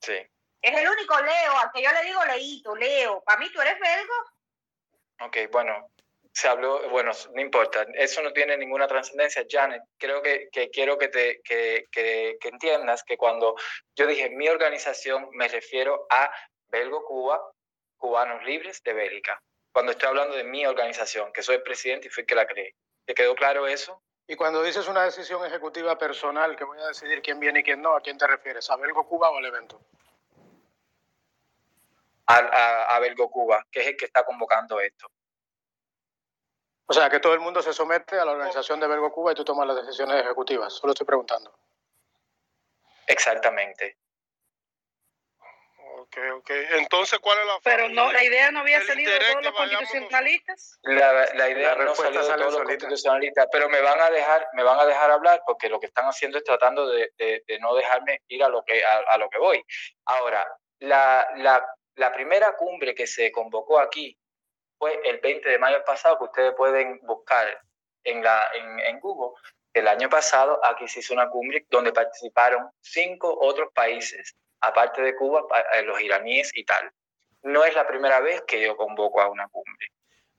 Speaker 8: Sí.
Speaker 6: Es el único Leo al que yo le digo Leito, Leo. Para mí tú eres belgo.
Speaker 8: Ok, bueno, se habló, bueno, no importa, eso no tiene ninguna trascendencia, Janet. Creo que, que quiero que, te, que, que, que entiendas que cuando yo dije mi organización, me refiero a Belgo Cuba, Cubanos Libres de Bélgica. Cuando estoy hablando de mi organización, que soy el presidente y fui el que la creé. ¿Te quedó claro eso?
Speaker 5: Y cuando dices una decisión ejecutiva personal que voy a decidir quién viene y quién no, ¿a quién te refieres? ¿A Belgo Cuba o al evento?
Speaker 8: A, a, a Belgo Cuba, que es el que está convocando esto.
Speaker 5: O sea, que todo el mundo se somete a la organización de Belgo Cuba y tú tomas las decisiones ejecutivas. Solo estoy preguntando.
Speaker 8: Exactamente.
Speaker 10: Ok, ok. Entonces, ¿cuál es la
Speaker 2: Pero no, la idea no había salido de todos los constitucionalistas.
Speaker 8: La, la idea
Speaker 5: La
Speaker 8: no
Speaker 5: respuesta
Speaker 8: salió de todos los constitucionalistas, pero me van a dejar, me van a dejar hablar porque lo que están haciendo es tratando de, de- de no dejarme ir a lo que a, a lo que voy. Ahora, la, la, la primera cumbre que se convocó aquí fue el 20 de mayo pasado, que ustedes pueden buscar en la en, Google. El año pasado aquí se hizo una cumbre donde participaron cinco otros países, aparte de Cuba, eh, los iraníes y tal. No es la primera vez que yo convoco a una cumbre.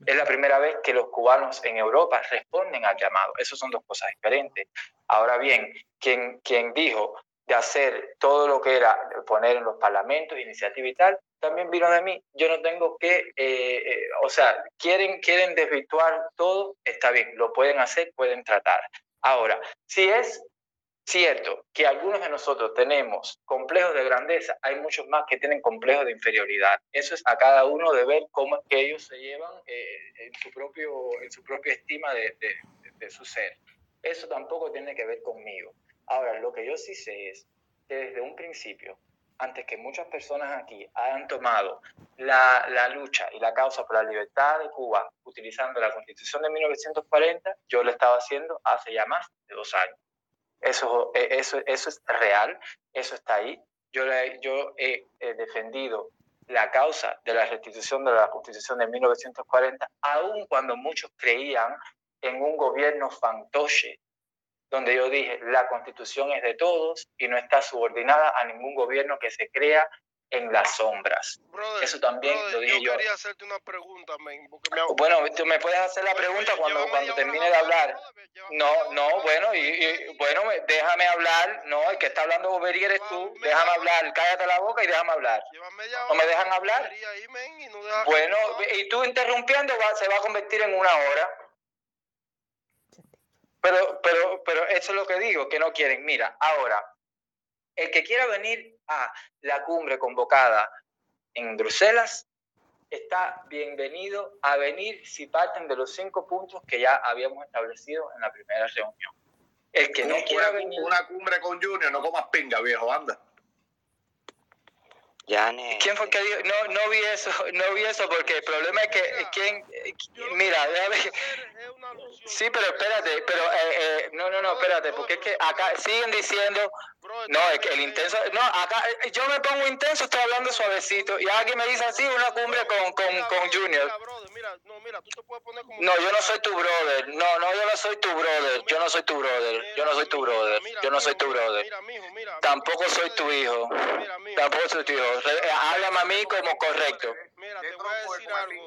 Speaker 8: Es la primera vez que los cubanos en Europa responden al llamado. Eso son dos cosas diferentes. Ahora bien, quien, quien dijo de hacer todo lo que era poner en los parlamentos, iniciativa y tal, también vino de mí. Yo no tengo que, eh, eh, o sea, quieren, quieren desvirtuar todo, está bien, lo pueden hacer, pueden tratar. Ahora, si es cierto que algunos de nosotros tenemos complejos de grandeza, hay muchos más que tienen complejos de inferioridad. Eso es a cada uno de ver cómo que ellos se llevan eh, en, su propio, en su propia estima de, de- de su ser. Eso tampoco tiene que ver conmigo. Ahora, lo que yo sí sé es que desde un principio, antes que muchas personas aquí hayan tomado la, la, lucha y la causa por la libertad de Cuba utilizando la constitución de 1940, yo lo estaba haciendo hace ya más de dos años. Eso, eh, eso, eso es real, eso está ahí. Yo, yo he, defendido la causa de la restitución de la Constitución de 1940, aun cuando muchos creían en un gobierno fantoche, donde yo dije, la Constitución es de todos y no está subordinada a ningún gobierno que se crea en las sombras. Eso también lo dije yo.
Speaker 10: Yo quería hacerte una pregunta, man, porque me...
Speaker 8: Bueno, tú me puedes hacer la pregunta cuando, cuando termine de hablar. No, no, bueno, y, y, bueno, déjame hablar. No, el que está hablando bobería eres tú. Déjame hablar. Cállate la boca y déjame hablar. No me dejan hablar. Bueno, y tú interrumpiendo va, se va a convertir en una hora. Pero, pero, pero eso es lo que digo, que no quieren. Mira, ahora, el que quiera venir a la cumbre convocada en Bruselas está bienvenido a venir si parten de los cinco puntos que ya habíamos establecido en la primera reunión. El que no quiera venir...
Speaker 3: Una cumbre con Junior, no comas pinga, viejo, anda.
Speaker 8: ¿Quién fue que dijo? No, no vi eso, no vi eso porque el problema es que quién, mira, déjame, sí, pero espérate, pero eh, eh, no, no, no, espérate, porque es que acá siguen diciendo, no, es que el intenso, no, acá eh, yo me pongo intenso, estoy hablando suavecito y alguien me dice así una cumbre con, con, con Junior. No, yo no soy tu brother, no, no, yo no soy tu brother, yo no soy tu brother, yo no soy tu brother, yo no soy tu brother, tampoco soy tu hijo, tampoco soy tu hijo. Eh, háblame a mí como correcto.
Speaker 10: Mira, te voy a decir algo.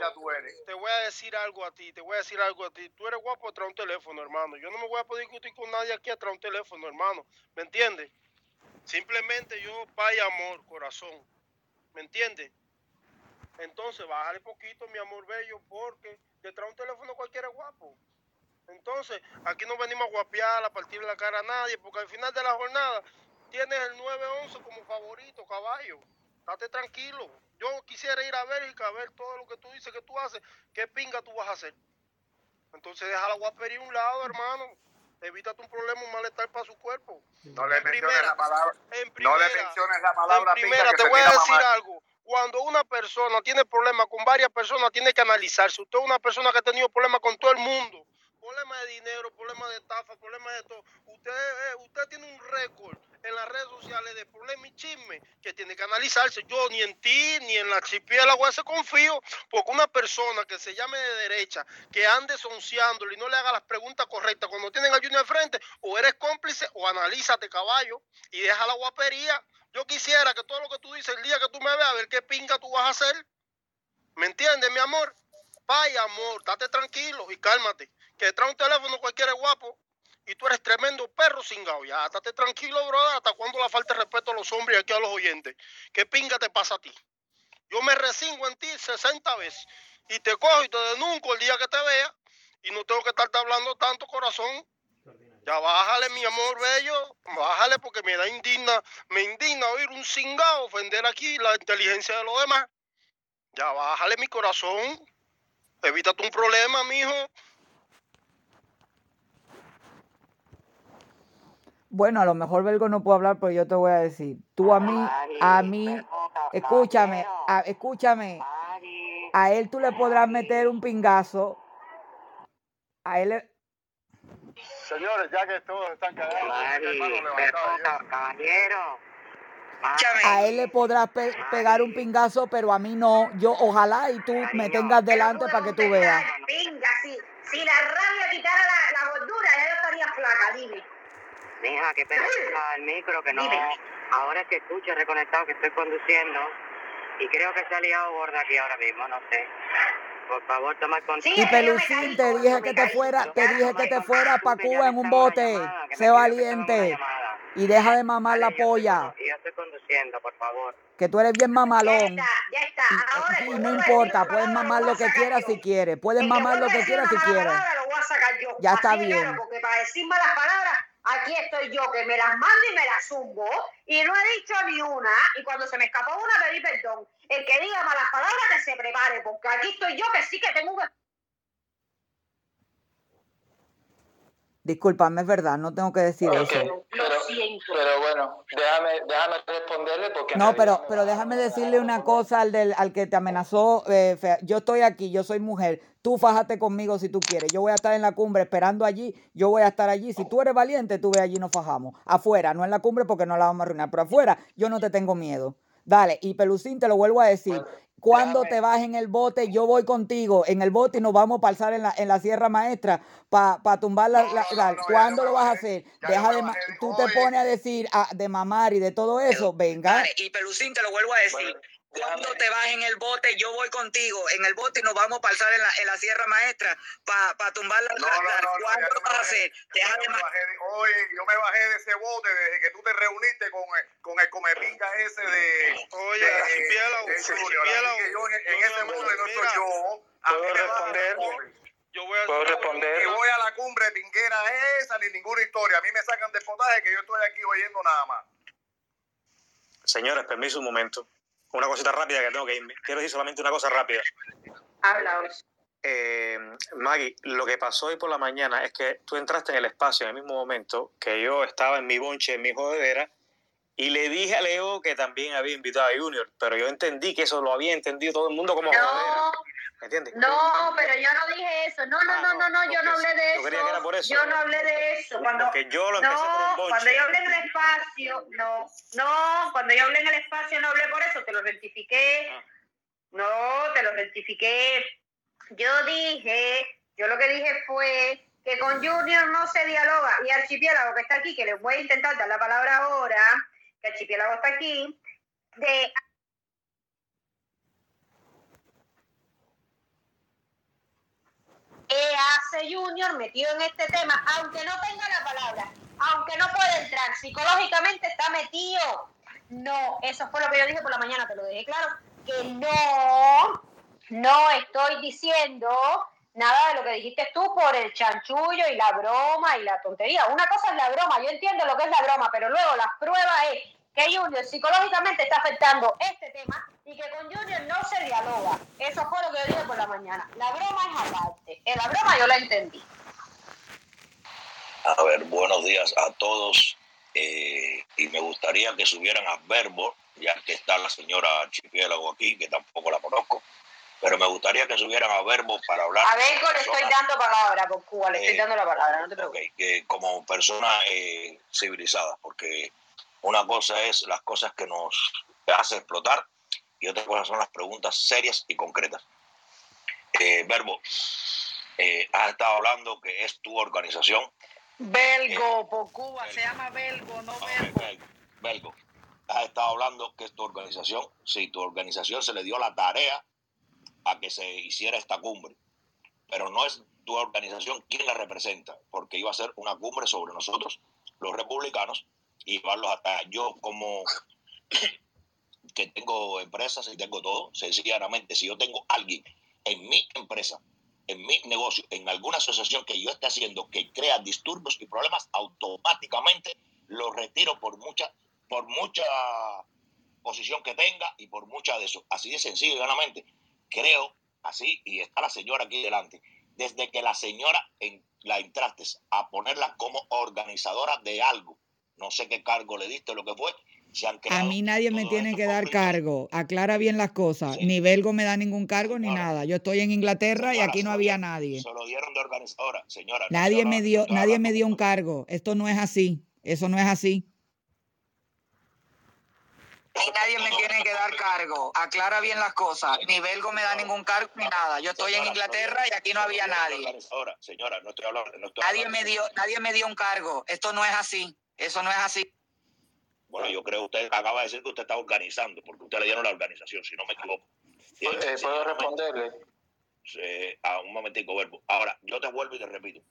Speaker 10: Te voy a decir algo a ti, te voy a decir algo a ti. Tú eres guapo atrás un teléfono, hermano. Yo no me voy a poder discutir con nadie aquí atrás un teléfono, hermano. ¿Me entiendes? Simplemente yo, paz y amor, corazón. ¿Me entiendes? Entonces, bájale poquito, mi amor bello, porque detrás de un teléfono cualquiera es guapo. Entonces, aquí no venimos a guapear, a partir la cara a nadie, porque al final de la jornada tienes el 911 como favorito, caballo. Date tranquilo. Yo quisiera ir a Bélgica a ver todo lo que tú dices que tú haces. ¿Qué pinga tú vas a hacer? Entonces deja la guapería a un lado, hermano. Evítate un problema, un malestar para su cuerpo.
Speaker 3: No le menciones la palabra. no le menciones la palabra.
Speaker 10: En primera, te voy a decir algo. Cuando una persona tiene problemas con varias personas, tiene que analizarse. Usted es una persona que ha tenido problemas con todo el mundo. Problemas de dinero, problemas de estafa, problemas de todo. Usted, eh, usted tiene un récord en las redes sociales de problemas y chisme que tiene que analizarse. Yo ni en ti ni en la archipiélago ese confío, porque una persona que se llame de derecha, que ande sonciándole y no le haga las preguntas correctas cuando tienen a Junior frente, o eres cómplice o analízate caballo y deja la guapería. Yo quisiera que todo lo que tú dices el día que tú me veas, a ver qué pinga tú vas a hacer. ¿Me entiendes, mi amor? Vaya, amor, date tranquilo y cálmate. Que trae un teléfono cualquiera guapo y tú eres tremendo perro sin Ya, estate tranquilo, brother. ¿Hasta cuándo la falta de respeto a los hombres y aquí a los oyentes? ¿Qué pinga te pasa a ti? Yo me resingo en ti 60 veces y te cojo y te denunco el día que te vea y no tengo que estarte hablando tanto, corazón. Ya bájale, mi amor bello, bájale porque me da indigna, me indigna oír un cingado ofender aquí la inteligencia de los demás. Ya bájale mi corazón, evítate un problema, mijo.
Speaker 1: Bueno, a lo mejor Belgo no puedo hablar, pero yo te voy a decir. Tú a mí, a mí, escúchame, escúchame. A él tú le podrás meter un pingazo. A él le...
Speaker 3: Señores, ya que todos están cagados,
Speaker 9: caballero.
Speaker 1: A él le podrás pegar un pingazo, pero a mí no. Yo ojalá y tú me tengas delante para que tú veas.
Speaker 11: Pinga, si, si la rabia quitara la, la gordura, ya yo estaría flaca, dime.
Speaker 9: Mija, que pena el micro, que no. Ahora es que escucho reconectado que estoy conduciendo y creo que se ha liado gorda aquí ahora mismo, no sé. Por favor, toma control.
Speaker 1: y Pelucín, te dije que te fuera, te dije que te fuera para Cuba en un bote. Sé valiente. Y deja de mamar la polla.
Speaker 9: Y yo estoy conduciendo, por favor.
Speaker 1: Que tú eres bien mamalón.
Speaker 11: Ya está, ya está. Ahora,
Speaker 1: y, no importa, puedes mamar lo que quieras si quieres. Puedes mamar lo que quieras si quieres. Ya está bien.
Speaker 11: Porque para decir malas palabras aquí estoy yo que me las mando y me las zumbo y no he dicho ni una y cuando se me escapó una pedí perdón. El que diga malas palabras que se prepare porque aquí estoy yo que sí que tengo que...
Speaker 1: Disculpame, es verdad, no tengo que decir eso.
Speaker 8: Pero bueno, déjame, déjame responderle porque...
Speaker 1: No, pero, pero déjame decirle una cosa al, del, al que te amenazó. eh, fea. Yo estoy aquí, yo soy mujer. Tú fájate conmigo si tú quieres. Yo voy a estar en la cumbre esperando allí. Yo voy a estar allí. Si tú eres valiente, tú ve allí y nos fajamos. Afuera, no en la cumbre porque no la vamos a arruinar. Pero afuera, yo no te tengo miedo. Dale, y Pelucín, te lo vuelvo a decir. Cuando te vas en el bote, yo voy contigo en el bote y nos vamos a pasar en la, en la Sierra Maestra para tumbar la... la- la- ¿Cuándo lo vas a hacer? Deja de... Tú te pones a decir ah, de mamar y de todo eso. Venga.
Speaker 12: Dale, y Pelucín, te lo vuelvo a decir. Cuando te vas en el bote, yo voy contigo en el bote y nos vamos a pasar en la, en la Sierra Maestra para tumbar la...
Speaker 13: No,
Speaker 12: la-
Speaker 13: no,
Speaker 12: la-
Speaker 13: no, no,
Speaker 12: ¿Cuándo lo vas a hacer? Deja
Speaker 13: Yo
Speaker 12: de
Speaker 13: me
Speaker 12: ma-
Speaker 13: bajé de- oye, yo me bajé de ese bote desde que tú te reuniste con el, con el comepinga ese de.
Speaker 10: Oye,
Speaker 13: de- de yo en, ese bote no estoy yo. A
Speaker 8: ¿Puedo responder?
Speaker 10: Yo voy a
Speaker 8: ¿Puedo responder?
Speaker 13: Ni voy a la cumbre pinguera esa ni ninguna historia. A mí me sacan de potaje que yo estoy aquí oyendo nada más.
Speaker 14: Señores, permiso un momento. Una cosita rápida que tengo que irme. Quiero decir solamente una cosa rápida.
Speaker 6: Habla, Oz.
Speaker 14: Eh, Maggie, lo que pasó hoy por la mañana es que tú entraste en el espacio en el mismo momento que yo estaba en mi bonche, en mi jodedera, y le dije a Leo que también había invitado a Junior, pero yo entendí que eso lo había entendido todo el mundo como.
Speaker 6: No,
Speaker 14: ¿Me entiendes?
Speaker 6: no, pero yo no dije eso. No, no,
Speaker 14: Ah,
Speaker 6: no,
Speaker 14: no,
Speaker 6: no, yo no hablé de
Speaker 14: yo creía que era por eso.
Speaker 6: Yo no hablé de eso. Cuando,
Speaker 14: Porque yo lo empecé por un
Speaker 6: no,
Speaker 14: bonche.
Speaker 6: cuando yo hablé en el espacio, no, no, cuando yo hablé en el espacio no hablé por eso, te lo rectifiqué.
Speaker 14: Ah.
Speaker 6: No, te lo rectifiqué. Yo dije, yo lo que dije fue que con Junior no se dialoga. Y Archipiélago, que está aquí, que les voy a intentar dar la palabra ahora, que Archipiélago está aquí, de ¿Qué hace Junior metido en este tema? Aunque no tenga la palabra, aunque no pueda entrar, psicológicamente está metido. No, eso fue lo que yo dije por la mañana, te lo dejé claro, que no, no estoy diciendo nada de lo que dijiste tú por el chanchullo y la broma y la tontería. Una cosa es la broma, yo entiendo lo que es la broma, pero luego la prueba es que Junior psicológicamente está afectando este tema y que con Junior no se dialoga. Eso fue lo que yo dije por la mañana. La broma es aparte. En la broma yo la entendí.
Speaker 15: A ver, buenos días a todos. eh, y me gustaría que subieran a Verbo, ya que está la señora Archipiélago aquí, que tampoco la conozco. Pero me gustaría que subieran a Verbo para hablar.
Speaker 6: A Benco le estoy dando palabra por Cuba, le estoy
Speaker 15: Eh,
Speaker 6: dando la palabra, no te preocupes.
Speaker 15: ok, que como personas eh, civilizadas, porque una cosa es las cosas que nos hace explotar y otra cosa son las preguntas serias y concretas. Eh, Verbo, eh, has estado hablando que es tu organización
Speaker 2: Belgo, por Cuba, se llama Belgo, no Belgo.
Speaker 15: Belgo, Belgo, has estado hablando que es tu organización. Sí, tu organización se le dio la tarea a que se hiciera esta cumbre, pero no es tu organización quien la representa, porque iba a ser una cumbre sobre nosotros, los republicanos, y llevarlos hasta yo como que tengo empresas y tengo todo, sencillamente, si yo tengo alguien en mi empresa, en mi negocio, en alguna asociación que yo esté haciendo que crea disturbios y problemas, automáticamente lo retiro por mucha, por mucha posición que tenga y por mucha de eso. Así de sencillo llanamente. Creo, así, y está la señora aquí delante, desde que la señora en, la entraste a ponerla como organizadora de algo, no sé qué cargo le diste o lo que fue, se han
Speaker 1: A
Speaker 15: creado
Speaker 1: mí nadie me tiene que dar cargo. Aclara bien las cosas.
Speaker 15: Sí.
Speaker 1: Ni Belgo me da ningún cargo ni nada. Yo estoy en Inglaterra y aquí no había nadie.
Speaker 15: Se lo dieron de organizadora, señora.
Speaker 1: Nadie me dio, nadie me dio un cargo. Esto no es así. Eso no es así.
Speaker 12: Y nadie me tiene que dar cargo. Aclara bien las cosas. Ni Belgo me da ningún cargo ni nada. Yo estoy en Inglaterra y aquí no había nadie.
Speaker 15: organizadora. Señora, no estoy hablando. No estoy
Speaker 12: Nadie
Speaker 15: hablando-
Speaker 12: me dio, nadie me dio un cargo. Esto no es así. Eso no es así.
Speaker 15: Bueno, yo creo que usted acaba de decir que usted está organizando, porque usted le dieron la organización, si no me equivoco. Y
Speaker 8: Eh, ¿Puedo responderle?
Speaker 15: eh, a un momentico, verbo. Ahora, yo te vuelvo y te repito.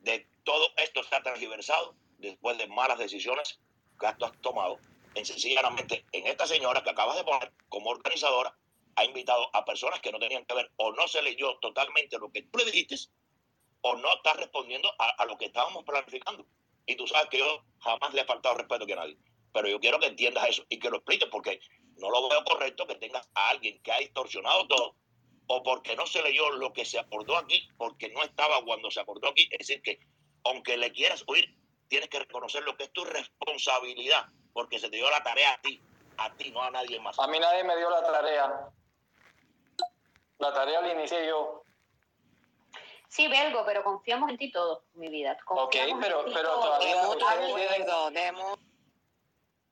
Speaker 15: De todo esto se ha transgiversado después de malas decisiones que tú has tomado. En sencillamente, en esta señora que acabas de poner como organizadora, ha invitado a personas que no tenían que ver, o no se leyó totalmente lo que tú le dijiste, o no está respondiendo a, a lo que estábamos planificando. Y tú sabes que yo jamás le he faltado respeto a nadie. Pero yo quiero que entiendas eso y que lo expliques, porque no lo veo correcto que tengas a alguien que ha distorsionado todo, o porque no se leyó lo que se acordó aquí, porque no estaba cuando se acordó aquí. Es decir, que aunque le quieras oír, tienes que reconocer lo que es tu responsabilidad, porque se te dio la tarea a ti, a ti, no a nadie más.
Speaker 8: A mí nadie me dio la tarea. La tarea la inicié yo.
Speaker 6: Sí, Belgo, pero confiamos en ti todos, mi vida.
Speaker 8: Ok,
Speaker 6: Confiamos en
Speaker 8: pero,
Speaker 6: ti
Speaker 8: pero todavía tienen-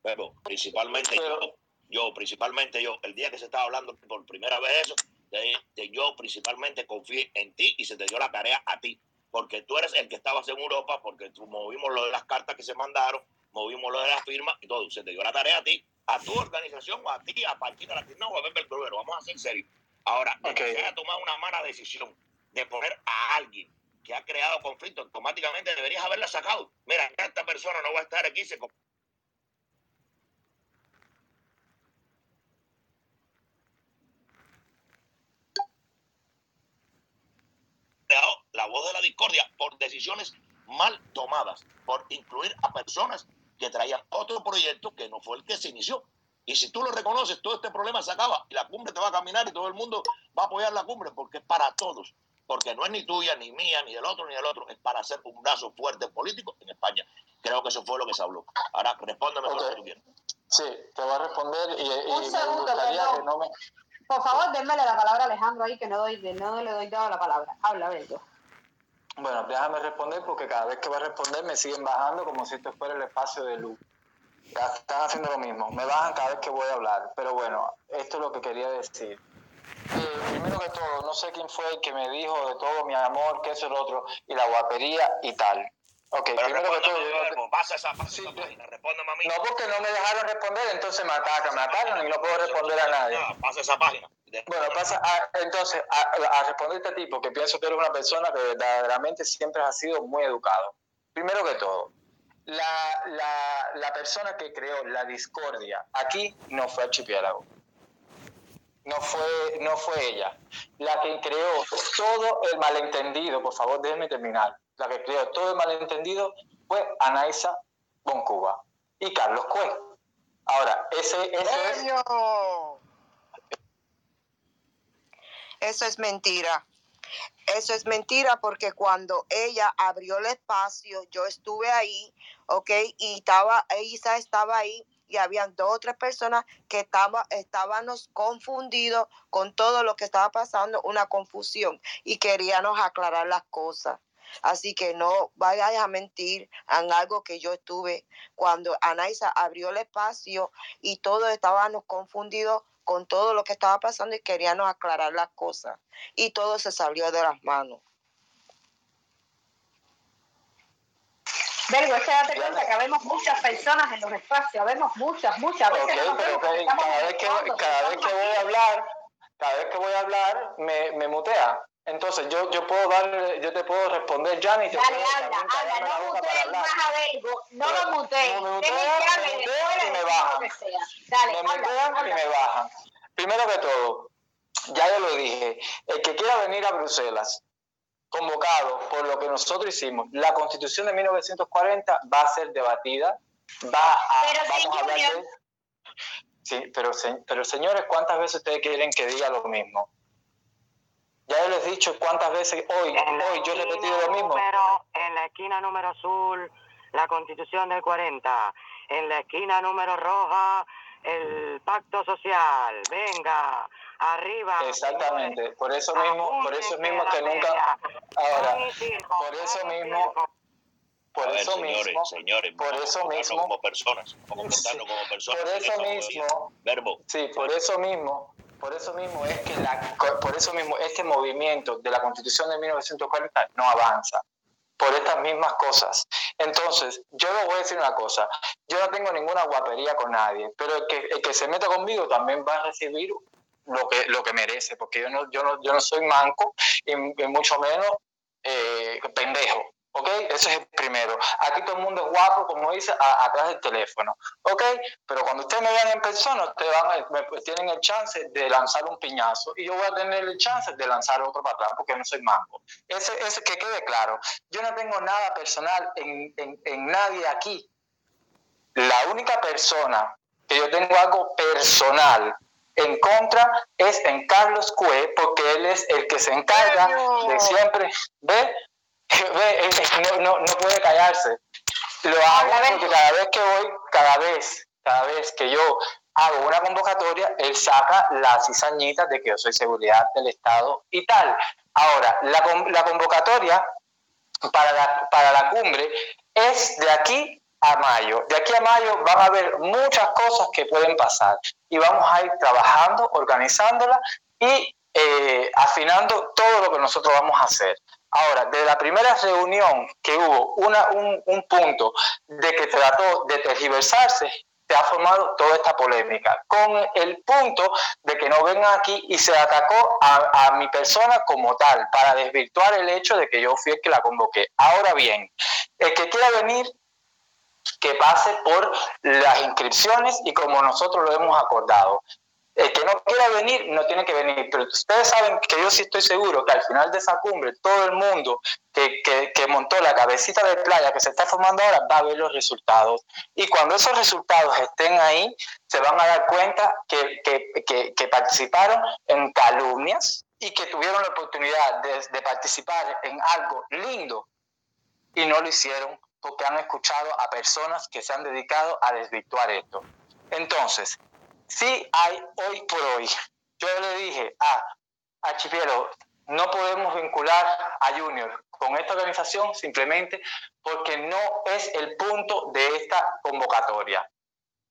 Speaker 15: Pero principalmente yo, yo, principalmente yo, el día que se estaba hablando por primera vez eso, de, de yo principalmente confié en ti y se te dio la tarea a ti, porque tú eres el que estabas en Europa, porque tú movimos lo de las cartas que se mandaron, movimos lo de las firmas y todo, se te dio la tarea a ti, a tu organización o a ti, a Paquita Latina o a Bember Cruero, vamos a ser serios. Ahora, de que tomado una mala decisión de poner a alguien que ha creado conflicto, automáticamente deberías haberla sacado. Mira, esta persona no va a estar aquí, se creado la voz de la discordia por decisiones mal tomadas, por incluir a personas que traían otro proyecto que no fue el que se inició. Y si tú lo reconoces, todo este problema se acaba y la cumbre te va a caminar y todo el mundo va a apoyar la cumbre porque es para todos. Porque no es ni tuya, ni mía, ni del otro, ni del otro. Es para hacer un brazo fuerte político en España. Creo que eso fue lo que se habló. Ahora, respóndeme lo que tú quieras.
Speaker 8: Sí, te voy a responder y, y
Speaker 11: Un
Speaker 8: me
Speaker 11: segundo,
Speaker 8: gustaría
Speaker 11: perdón.
Speaker 8: que no me...
Speaker 11: Por favor, denmele la palabra a Alejandro ahí, que no, doy, no le doy dado la palabra. Habla, Belgo.
Speaker 8: Bueno, déjame responder porque cada vez que voy a responder me siguen bajando como si esto fuera el espacio de luz. Ya están haciendo lo mismo, me bajan cada vez que voy a hablar. Pero bueno, esto es lo que quería decir. Eh, primero que todo, no sé quién fue el que me dijo de todo mi amor, que eso es lo otro, y la guapería y tal. Ok,
Speaker 15: Pero
Speaker 8: primero que todo, yo-
Speaker 15: Verbo, pasa esa, pasa esa página, respóndeme a mí.
Speaker 8: no porque no me dejaron responder, entonces me atacan, me atacan y no puedo responder a nadie.
Speaker 15: Pasa esa página.
Speaker 8: Bueno, pasa, a- entonces, a, a responderte a ti, porque pienso que eres una persona que verdaderamente siempre has sido muy educado. Primero que todo, la, la, la persona que creó la discordia aquí no fue Archipiélago. No fue, no fue ella. La que creó todo el malentendido, por favor, déjeme terminar. La que creó todo el malentendido fue Anaisa Boncuba y Carlos Cue. Ahora, ese, ese es...
Speaker 7: Eso es mentira. Eso es mentira porque cuando ella abrió el espacio, yo estuve ahí, ¿ok? Y estaba, Isa estaba ahí y habían dos o tres personas que estaba, estábamos confundidos con todo lo que estaba pasando, una confusión, y queríamos aclarar las cosas. Así que no vayas a mentir en algo que yo estuve cuando Anaisa abrió el espacio y todos estábamos confundidos con todo lo que estaba pasando y queríamos aclarar las cosas. Y todo se salió de las manos.
Speaker 11: Belgo, es que date cuenta que habemos muchas personas en los espacios, habemos muchas, muchas. Veces no
Speaker 8: pero
Speaker 11: vemos
Speaker 8: cada vez que, cada vez que voy a hablar, cada vez que voy a hablar, me, me mutea. Entonces yo, yo puedo dar, yo te puedo responder, Jan, y te
Speaker 11: Dale, habla, habla,
Speaker 8: la
Speaker 11: no
Speaker 8: hablar.
Speaker 11: más a Belgo, no
Speaker 8: Pero
Speaker 11: lo muteen,
Speaker 8: no me mutean, me
Speaker 11: y
Speaker 8: mutean me bajan.
Speaker 11: Dale,
Speaker 8: me
Speaker 11: habla,
Speaker 8: mutean y me bajan. Primero que todo, ya yo lo dije, el que quiera venir a Bruselas, convocado por lo que nosotros hicimos, la constitución de 1940 va a ser debatida, va a,
Speaker 11: Pero
Speaker 8: a de... Sí, pero, pero señores, ¿cuántas veces ustedes quieren que diga lo mismo? Ya yo les he dicho cuántas veces hoy, hoy yo he repetido lo mismo.
Speaker 16: Número, en la esquina número azul, la constitución del 40. En la esquina número roja, el pacto social. Venga, arriba.
Speaker 8: Exactamente, por eso mismo, por eso mismo que nunca, ahora, por eso mismo, por
Speaker 15: ver,
Speaker 8: eso
Speaker 15: señores,
Speaker 8: mismo,
Speaker 15: señores,
Speaker 8: por eso mismo,
Speaker 15: como personas, comportarnos como personas.
Speaker 8: por eso
Speaker 15: como
Speaker 8: mismo,
Speaker 15: Verbo.
Speaker 8: sí, por eso mismo, por eso mismo es que la, por eso mismo este movimiento de la Constitución de 1940 no avanza por estas mismas cosas. Entonces, yo les voy a decir una cosa, yo no tengo ninguna guapería con nadie, pero el que, el que se meta conmigo también va a recibir lo que, lo que merece, porque yo no, yo no, yo no soy manco y, mucho menos eh, pendejo. ¿Ok? Ese es el primero. Aquí todo el mundo es guapo, como dice, a- atrás del teléfono. ¿Ok? Pero cuando ustedes me vean en persona, ustedes van a- me- pues, tienen el chance de lanzar un piñazo y yo voy a tener el chance de lanzar otro para atrás porque no soy manco. Ese, ese que quede claro. Yo no tengo nada personal en, en, en nadie aquí. La única persona que yo tengo algo personal en contra es en Carlos Cue, porque él es el que se encarga de siempre, eh, no, no, no puede callarse. Lo hago porque cada vez que voy, cada vez, cada vez que yo hago una convocatoria, él saca la cizañita de que yo soy seguridad del Estado y tal. Ahora, la, la convocatoria para la, para la cumbre es de aquí a mayo. De aquí a mayo van a haber muchas cosas que pueden pasar y vamos a ir trabajando, organizándola y eh, afinando todo lo que nosotros vamos a hacer. Ahora, de la primera reunión que hubo una, un, un punto de que trató de tergiversarse, se ha formado toda esta polémica, con el punto de que no vengan aquí y se atacó a, a, mi persona como tal, para desvirtuar el hecho de que yo fui el que la convoqué. Ahora bien, el que quiera venir, que pase por las inscripciones y como nosotros lo hemos acordado. El que no quiera venir, no tiene que venir. Pero ustedes saben que yo sí estoy seguro que al final de esa cumbre, todo el mundo que, que, que, montó la cabecita de playa que se está formando ahora va a ver los resultados. Y cuando esos resultados estén ahí, se van a dar cuenta que, que participaron en calumnias y que tuvieron la oportunidad de, de participar en algo lindo y no lo hicieron porque han escuchado a personas que se han dedicado a desvirtuar esto. Entonces, sí hay hoy por hoy. Yo le dije a Archipiélago, no podemos vincular a Junior con esta organización simplemente porque no es el punto de esta convocatoria.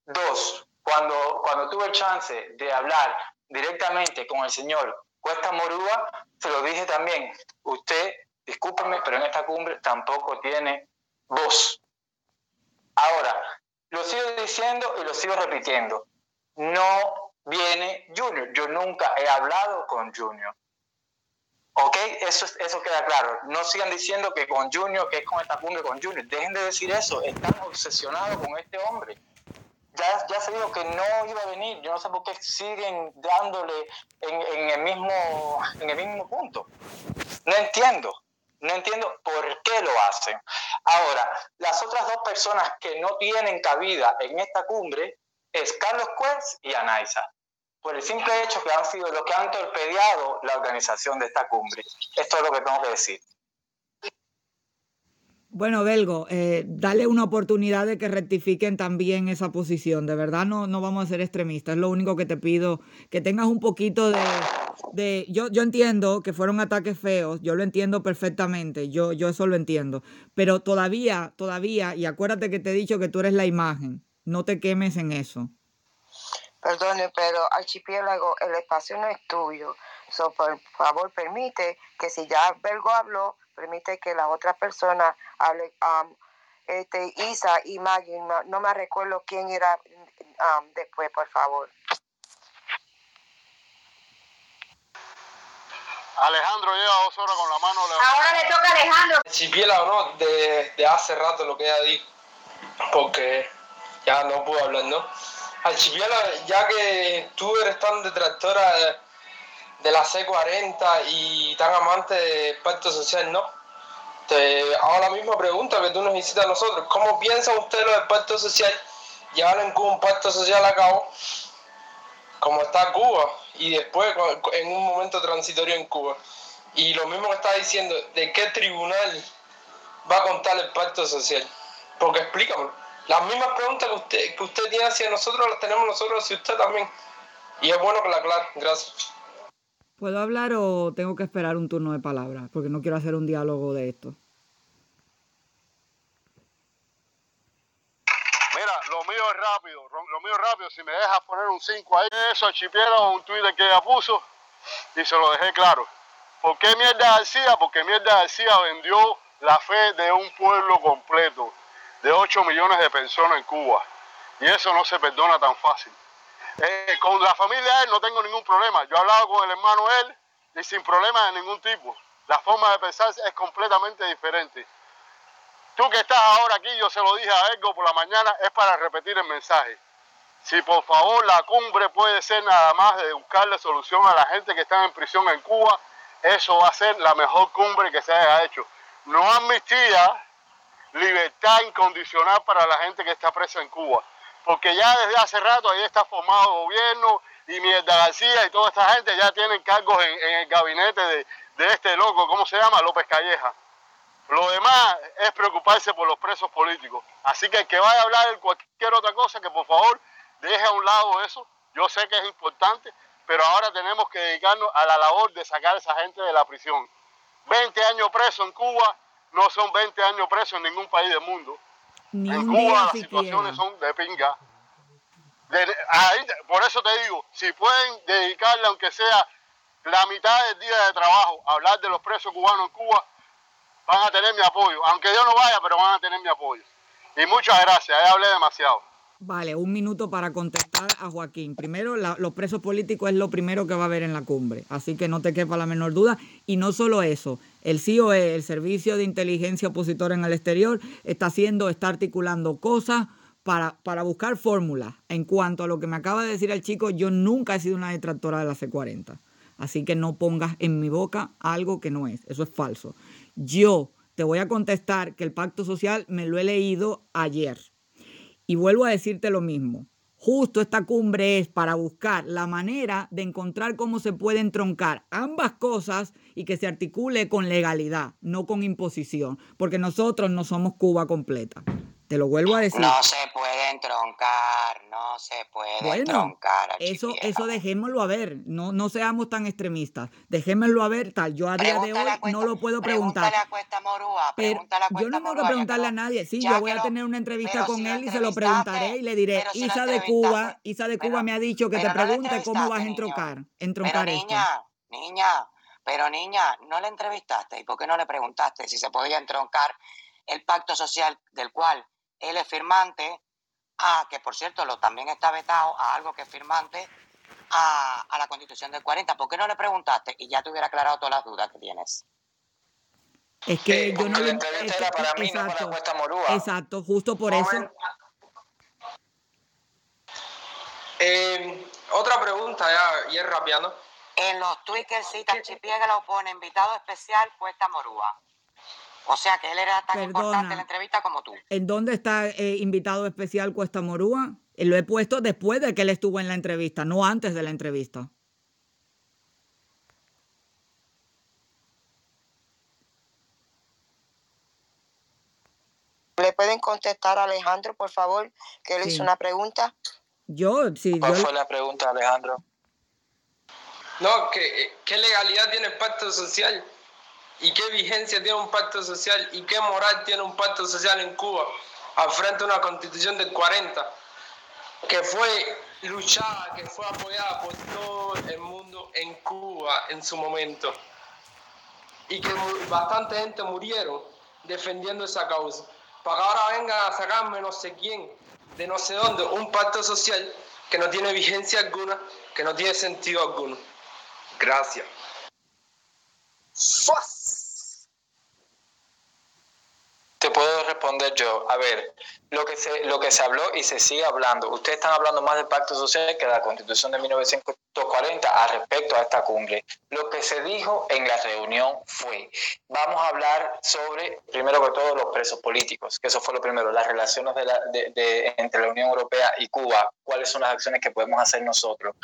Speaker 8: Dos, cuando, cuando tuve el chance de hablar directamente con el señor Cuesta Morúa, se lo dije también, usted, discúlpeme, pero en esta cumbre tampoco tiene voz. Ahora, lo sigo diciendo y lo sigo repitiendo no viene Junior. Yo nunca he hablado con Junior. ¿Ok? Eso, eso queda claro. No sigan diciendo que con Junior, que es con esta cumbre con Junior. Dejen de decir eso. Están obsesionados con este hombre. Ya, ya se dijo que no iba a venir. Yo no sé por qué siguen dándole en, en, el, mismo, en el mismo punto. No entiendo. No entiendo por qué lo hacen. Ahora, las otras dos personas que no tienen cabida en esta cumbre es Carlos Cuez y Anaisa, por el simple hecho que han sido los que han torpedeado la organización de esta cumbre. Esto es lo que tengo que decir.
Speaker 1: Bueno, Belgo, eh, dale una oportunidad de que rectifiquen también esa posición. De verdad, no, no vamos a ser extremistas. Es lo único que te pido, que tengas un poquito de... de yo, yo entiendo que fueron ataques feos, yo lo entiendo perfectamente, yo, yo eso lo entiendo. Pero todavía, todavía, y acuérdate que te he dicho que tú eres la imagen. No te quemes en eso.
Speaker 7: Perdone, pero archipiélago, el espacio no es tuyo. So, por favor, permite que si ya Belgo habló, permite que la otra persona hable. Um, este, Isa y Maggie, no, no, me recuerdo quién era um, después, por favor.
Speaker 17: Alejandro lleva dos horas con la mano.
Speaker 6: Ahora le toca a Alejandro.
Speaker 18: Archipiélago, no, de, de hace rato lo que ella dijo. Porque ya no puedo hablar, ¿no? Archipiélago, ya que tú eres tan detractora de, la C40 y tan amante del pacto social, ¿no? Te hago la misma pregunta que tú nos hiciste a nosotros. ¿Cómo piensan ustedes lo del pacto social? Llevar en Cuba un pacto social a cabo, como está Cuba, y después en un momento transitorio en Cuba. Y lo mismo que está diciendo, ¿de qué tribunal va a contar el pacto social? Porque explícamelo. Las mismas preguntas que usted, que usted tiene hacia nosotros las tenemos nosotros hacia usted también. Y es bueno que la aclare. Gracias.
Speaker 1: ¿Puedo hablar o tengo que esperar un turno de palabras? Porque no quiero hacer un diálogo de esto.
Speaker 17: Mira, lo mío es rápido. Lo mío es rápido. Si me dejas poner un 5 ahí, eso, archipiélago, un Twitter que ella puso y se lo dejé claro. ¿Por qué Mierda García? Porque Mierda García vendió la fe de un pueblo completo de 8 millones de personas en Cuba. Y eso no se perdona tan fácil. Eh, con la familia de él no tengo ningún problema. Yo he hablado con el hermano él y sin problema de ningún tipo. La forma de pensar es completamente diferente. Tú que estás ahora aquí, yo se lo dije a Ergo por la mañana, es para repetir el mensaje. Si por favor la cumbre puede ser nada más de buscarle solución a la gente que está en prisión en Cuba, eso va a ser la mejor cumbre que se haya hecho. No amnistía, libertad incondicional para la gente que está presa en Cuba. Porque ya desde hace rato ahí está formado gobierno y Mierda García y toda esta gente ya tienen cargos en, el gabinete de, de, este loco, ¿cómo se llama? López Calleja. Lo demás es preocuparse por los presos políticos. Así que el que vaya a hablar de cualquier otra cosa, que por favor deje a un lado eso. Yo sé que es importante, pero ahora tenemos que dedicarnos a la labor de sacar a esa gente de la prisión. 20 años presos en Cuba no son 20 años presos en ningún país del mundo.
Speaker 1: Ni
Speaker 17: en Cuba las situaciones son de pinga. De- ahí por eso te digo, si pueden dedicarle aunque sea la mitad del día de trabajo a hablar de los presos cubanos en Cuba, van a tener mi apoyo. Aunque yo no vaya, pero van a tener mi apoyo. Y muchas gracias, ya hablé demasiado.
Speaker 1: Vale, un minuto para contestar a Joaquín. Primero, la- los presos políticos es lo primero que va a haber en la cumbre, así que no te quepa la menor duda. Y no solo eso, el CIOE, el Servicio de Inteligencia Opositora en el Exterior, está haciendo, está articulando cosas para, para buscar fórmulas. En cuanto a lo que me acaba de decir el chico, yo nunca he sido una detractora de la C40. Así que no pongas en mi boca algo que no es. Eso es falso. Yo te voy a contestar que el pacto social me lo he leído ayer. Y vuelvo a decirte lo mismo. Justo esta cumbre es para buscar la manera de encontrar cómo se pueden troncar ambas cosas y que se articule con legalidad, no con imposición, porque nosotros no somos Cuba completa. Te lo vuelvo a decir.
Speaker 9: No se pueden troncar, no se pueden
Speaker 1: Bueno,
Speaker 9: troncar.
Speaker 1: eso, eso dejémoslo a ver, no, no seamos tan extremistas. Dejémoslo a ver, tal. Yo a día de hoy no lo puedo preguntar.
Speaker 9: Pregúntale a Cuesta Morúa,
Speaker 1: Pero
Speaker 9: pregúntale a
Speaker 1: yo no tengo que preguntarle a nadie. Sí, yo voy a tener una entrevista con
Speaker 9: si
Speaker 1: él y se lo preguntaré y le diré,
Speaker 9: si
Speaker 1: Isa de Cuba, Isa de Cuba me ha dicho que te pregunte cómo vas a
Speaker 9: entrevistaste,
Speaker 1: entroncar,
Speaker 9: Pero
Speaker 1: entroncar esto.
Speaker 9: niña, niña, pero niña, no le entrevistaste. ¿Y por qué no le preguntaste si se podía entroncar el pacto social del cual él es firmante, a que por cierto lo también está vetado a algo que es firmante a, a la constitución del 40? ¿Por qué no le preguntaste? Y ya te hubiera aclarado todas las dudas que tienes.
Speaker 1: Es que yo no
Speaker 9: entrevista
Speaker 1: es que-
Speaker 9: para mí, no para
Speaker 1: exacto,
Speaker 9: Cuesta Morúa.
Speaker 1: Exacto, justo por eso.
Speaker 18: Eh, otra pregunta ya, y es rapiando.
Speaker 9: En los tweets que cita, Archipiélago pone invitado especial Cuesta Morúa. O sea que él era tan importante en la entrevista como tú.
Speaker 1: ¿En dónde está eh, invitado especial Cuesta Morúa? Eh, Lo he puesto después de que él estuvo en la entrevista, no antes de la entrevista.
Speaker 7: ¿Le pueden contestar a Alejandro, por favor, que él
Speaker 1: Sí.
Speaker 7: hizo una pregunta?
Speaker 1: Yo, sí,
Speaker 8: ¿Cuál
Speaker 1: yo,
Speaker 8: fue la pregunta, Alejandro?
Speaker 18: No, ¿qué, ¿qué legalidad tiene el pacto social? ¿Y qué vigencia tiene un pacto social? ¿Y qué moral tiene un pacto social en Cuba al frente de una constitución del 40? Que fue luchada, que fue apoyada por todo el mundo en Cuba en su momento. Y que bastante gente murieron defendiendo esa causa. Para que ahora vengan a sacarme no sé quién, de no sé dónde, un pacto social que no tiene vigencia alguna, que no tiene sentido alguno. Gracias.
Speaker 8: Puedo responder yo. A ver, lo que se, lo que se habló y se sigue hablando, ustedes están hablando más del pacto social que de la constitución de 1940 al respecto a esta cumbre. Lo que se dijo en la reunión fue, vamos a hablar sobre, primero que todo, los presos políticos, que eso fue lo primero, las relaciones de la- de- de- entre la Unión Europea y Cuba, cuáles son las acciones que podemos hacer nosotros.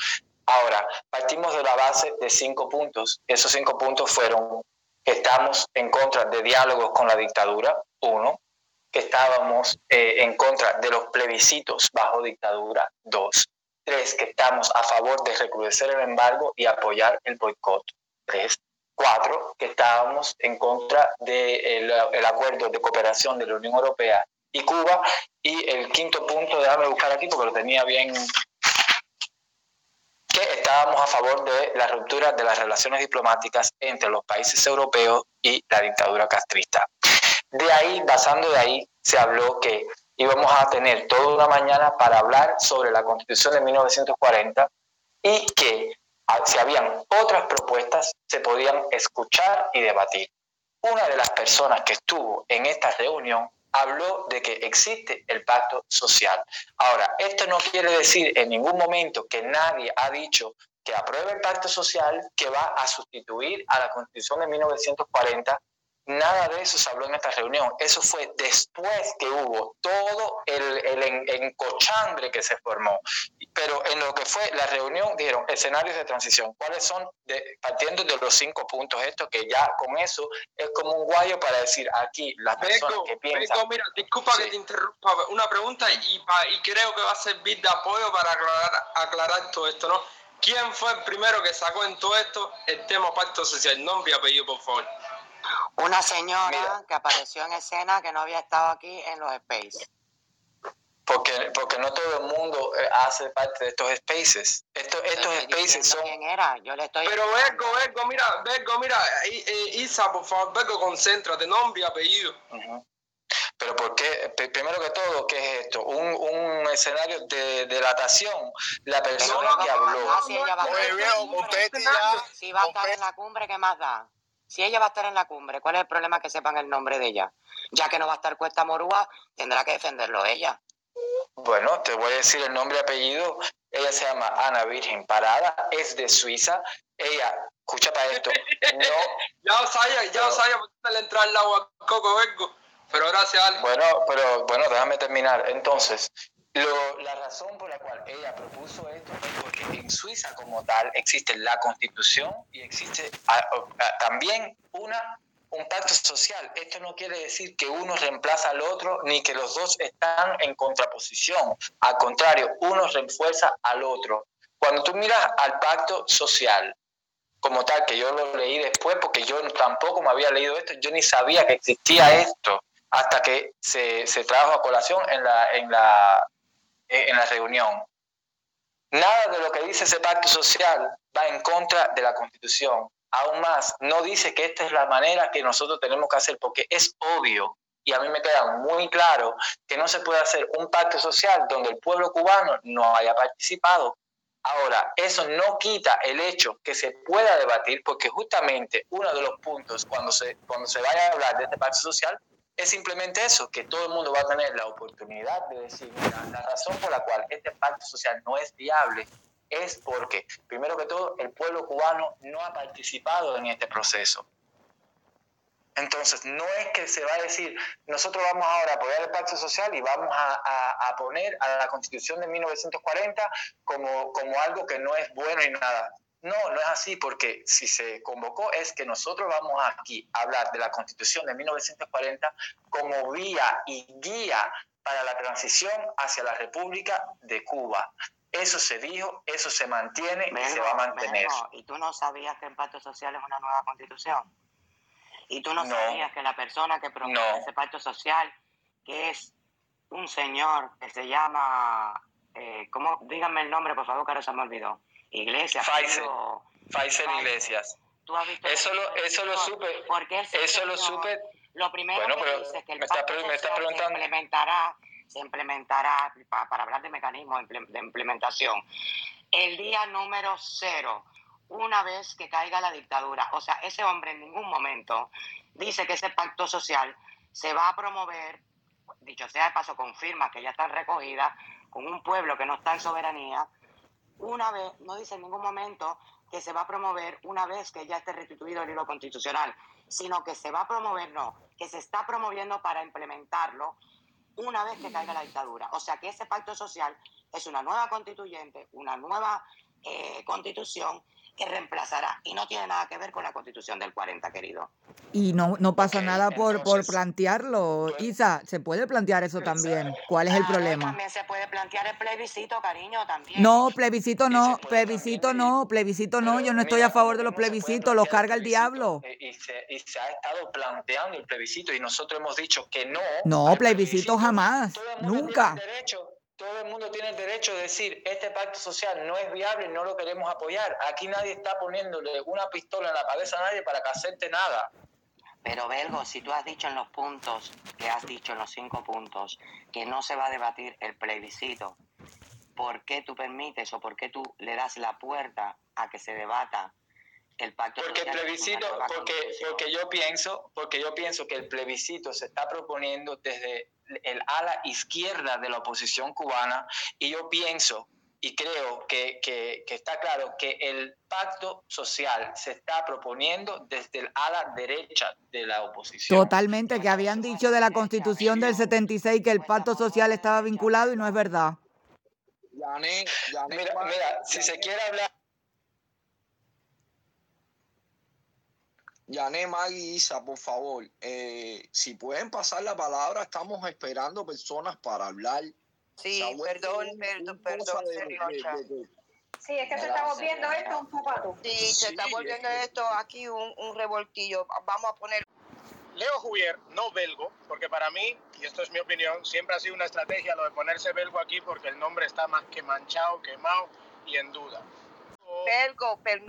Speaker 8: Ahora, partimos de la base de cinco puntos. Esos cinco puntos fueron estamos en contra de diálogos con la dictadura, uno, que estábamos eh, en contra de los plebiscitos bajo dictadura, dos, tres, que estamos a favor de recrudecer el embargo y apoyar el boicot, tres, cuatro, que estábamos en contra del el acuerdo de cooperación de la Unión Europea y Cuba, y el quinto punto, déjame buscar aquí porque lo tenía bien estábamos a favor de la ruptura de las relaciones diplomáticas entre los países europeos y la dictadura castrista. De ahí, basando de ahí, se habló que íbamos a tener toda una mañana para hablar sobre la constitución de 1940 y que si habían otras propuestas se podían escuchar y debatir. Una de las personas que estuvo en esta reunión habló de que existe el pacto social. Ahora, esto no quiere decir en ningún momento que nadie ha dicho que apruebe el pacto social que va a sustituir a la constitución de 1940. Nada de eso se habló en esta reunión. Eso fue después que hubo todo el, el en- encochambre que se formó. Pero en lo que fue la reunión dijeron escenarios de transición. ¿Cuáles son? De, partiendo de los cinco puntos estos, que ya con eso es como un guayo para decir aquí las personas
Speaker 18: Beco,
Speaker 8: que piensan.
Speaker 18: Beco, mira, disculpa que te interrumpa, una pregunta y, pa- y creo que va a servir de apoyo para aclarar, aclarar todo esto, ¿no? ¿Quién fue el primero que sacó en todo esto el tema pacto social? Nombre y apellido, por favor.
Speaker 9: Una señora que apareció en escena que no había estado aquí en los Space.
Speaker 8: Porque, porque no todo el mundo eh, hace parte de estos spaces. Estos, estos spaces son...
Speaker 9: quién era, yo le estoy
Speaker 18: Pero Beco, Beco, mira, Beco, mira, I- eh, Isa, por favor, Beco, concéntrate, nombre y apellido.
Speaker 8: Pero ¿por qué? P- Primero que todo, ¿qué es esto? Un, un escenario de delatación. La persona que habló...
Speaker 9: si ella va a estar, si va a estar en la cumbre, ¿qué más da? Si ella va a estar en la cumbre, ¿cuál es el problema que sepan el nombre de ella? Ya que no va a estar Cuesta Morúa, tendrá que defenderlo ella.
Speaker 8: Bueno, te voy a decir el nombre y apellido. Ella se llama Ana Virgen Parada, es de Suiza. Ella, escucha para esto, no...
Speaker 18: Ya lo sabía, ya por le entrar el agua al coco, Beco. Pero gracias, Ale.
Speaker 8: Bueno, pero bueno, déjame terminar. Entonces, lo- la razón por la cual ella propuso esto es porque en Suiza como tal existe la constitución y existe ah, ah, también una un pacto social. Esto no quiere decir que uno reemplaza al otro ni que los dos están en contraposición. Al contrario, uno refuerza al otro. Cuando tú miras al pacto social como tal, que yo lo leí después porque yo tampoco me había leído esto, yo ni sabía que existía esto hasta que se, se trajo a colación en la, en la, en la reunión. Nada de lo que dice ese pacto social va en contra de la Constitución. Aún más, no dice que esta es la manera que nosotros tenemos que hacer, porque es obvio, y a mí me queda muy claro, que no se puede hacer un pacto social donde el pueblo cubano no haya participado. Ahora, eso no quita el hecho que se pueda debatir, porque justamente uno de los puntos cuando se, cuando se vaya a hablar de este pacto social es simplemente eso, que todo el mundo va a tener la oportunidad de decir, la razón por la cual este pacto social no es viable es porque, primero que todo, el pueblo cubano no ha participado en este proceso. Entonces, no es que se va a decir, nosotros vamos ahora a apoyar el pacto social y vamos a, a- poner a la constitución de 1940 como, como algo que no es bueno y nada. No, no es así, porque si se convocó es que nosotros vamos aquí a hablar de la constitución de 1940 como vía y guía para la transición hacia la República de Cuba. Eso se dijo, eso se mantiene y se va a mantener.
Speaker 9: ¿y tú no sabías que el pacto social es una nueva constitución? ¿Y tú no,
Speaker 8: No.
Speaker 9: sabías que la persona que promueve
Speaker 8: No.
Speaker 9: ese pacto social, que es un señor que se llama, eh, ¿cómo? Díganme el nombre, por favor, que ahora se me olvidó. Iglesias. Apellido-
Speaker 8: Faisal Iglesias.
Speaker 9: ¿Tú has visto
Speaker 8: Eso lo, eso lo supe.
Speaker 9: Porque
Speaker 8: Eso lo
Speaker 9: señor,
Speaker 8: supe.
Speaker 9: Lo primero
Speaker 8: Bueno,
Speaker 9: que
Speaker 8: pero
Speaker 9: dice es que el
Speaker 8: me
Speaker 9: pacto
Speaker 8: pre- me
Speaker 9: social se
Speaker 8: preguntando.
Speaker 9: implementará, se implementará, pa- para hablar de mecanismos de imple- de implementación, el día número cero, una vez que caiga la dictadura. O sea, ese hombre en ningún momento dice que ese pacto social se va a promover, dicho sea de paso, confirma que ya están recogidas con un pueblo que no está en soberanía, una vez, no dice en ningún momento que se va a promover una vez que ya esté restituido el hilo constitucional, sino que se va a promover, no, que se está promoviendo para implementarlo una vez que caiga la dictadura. O sea que ese pacto social es una nueva constituyente, una nueva eh, constitución que reemplazará y no tiene nada que ver con la constitución del 40, querido.
Speaker 1: Y no, no pasa nada por, por plantearlo. Isa, se puede plantear eso también. ¿Cuál es el problema?
Speaker 9: También se puede plantear el plebiscito, cariño, también.
Speaker 1: No, plebiscito no, plebiscito no, plebiscito no. Yo no estoy a favor de los plebiscitos, los carga el diablo.
Speaker 8: Eh, Y se, y se ha estado planteando el plebiscito y nosotros hemos dicho que no.
Speaker 1: No, plebiscito jamás, nunca.
Speaker 8: derecho, todo el mundo tiene el derecho de decir, este pacto social no es viable no lo queremos apoyar. Aquí nadie está poniéndole una pistola en la cabeza a nadie para que acepte nada.
Speaker 9: Pero Belgo, si tú has dicho en los puntos, que has dicho en los cinco puntos, que no se va a debatir el plebiscito, ¿por qué tú permites o por qué tú le das la puerta a que se debata el pacto
Speaker 8: Porque el plebiscito, porque, porque yo pienso, porque yo pienso que el plebiscito se está proponiendo desde el ala izquierda de la oposición cubana y yo pienso y creo que, que- que está claro que el pacto social se está proponiendo desde el ala derecha de la oposición.
Speaker 1: Totalmente, que habían dicho de la constitución del 76 que el pacto social estaba vinculado y no es verdad.
Speaker 8: Mira, mira, si se quiere hablar,
Speaker 19: Yané, Maggie, Isa, por favor, eh, si pueden pasar la palabra, estamos esperando personas para hablar.
Speaker 7: Sí, perdón,
Speaker 19: un-
Speaker 7: perdón, perdón,
Speaker 19: de-
Speaker 7: Seriocha.
Speaker 19: de- de- de-
Speaker 11: Sí, es que se está volviendo esto un zapato.
Speaker 7: Sí, se está
Speaker 19: Sí,
Speaker 7: volviendo
Speaker 19: es que-
Speaker 7: esto aquí un, un revoltillo. Vamos a poner
Speaker 5: Leo Juvier, no belgo, porque para mí, y esto es mi opinión, siempre ha sido una estrategia lo de ponerse belgo aquí porque el nombre está más que manchado, quemado y en duda.
Speaker 7: Belgo, permiso.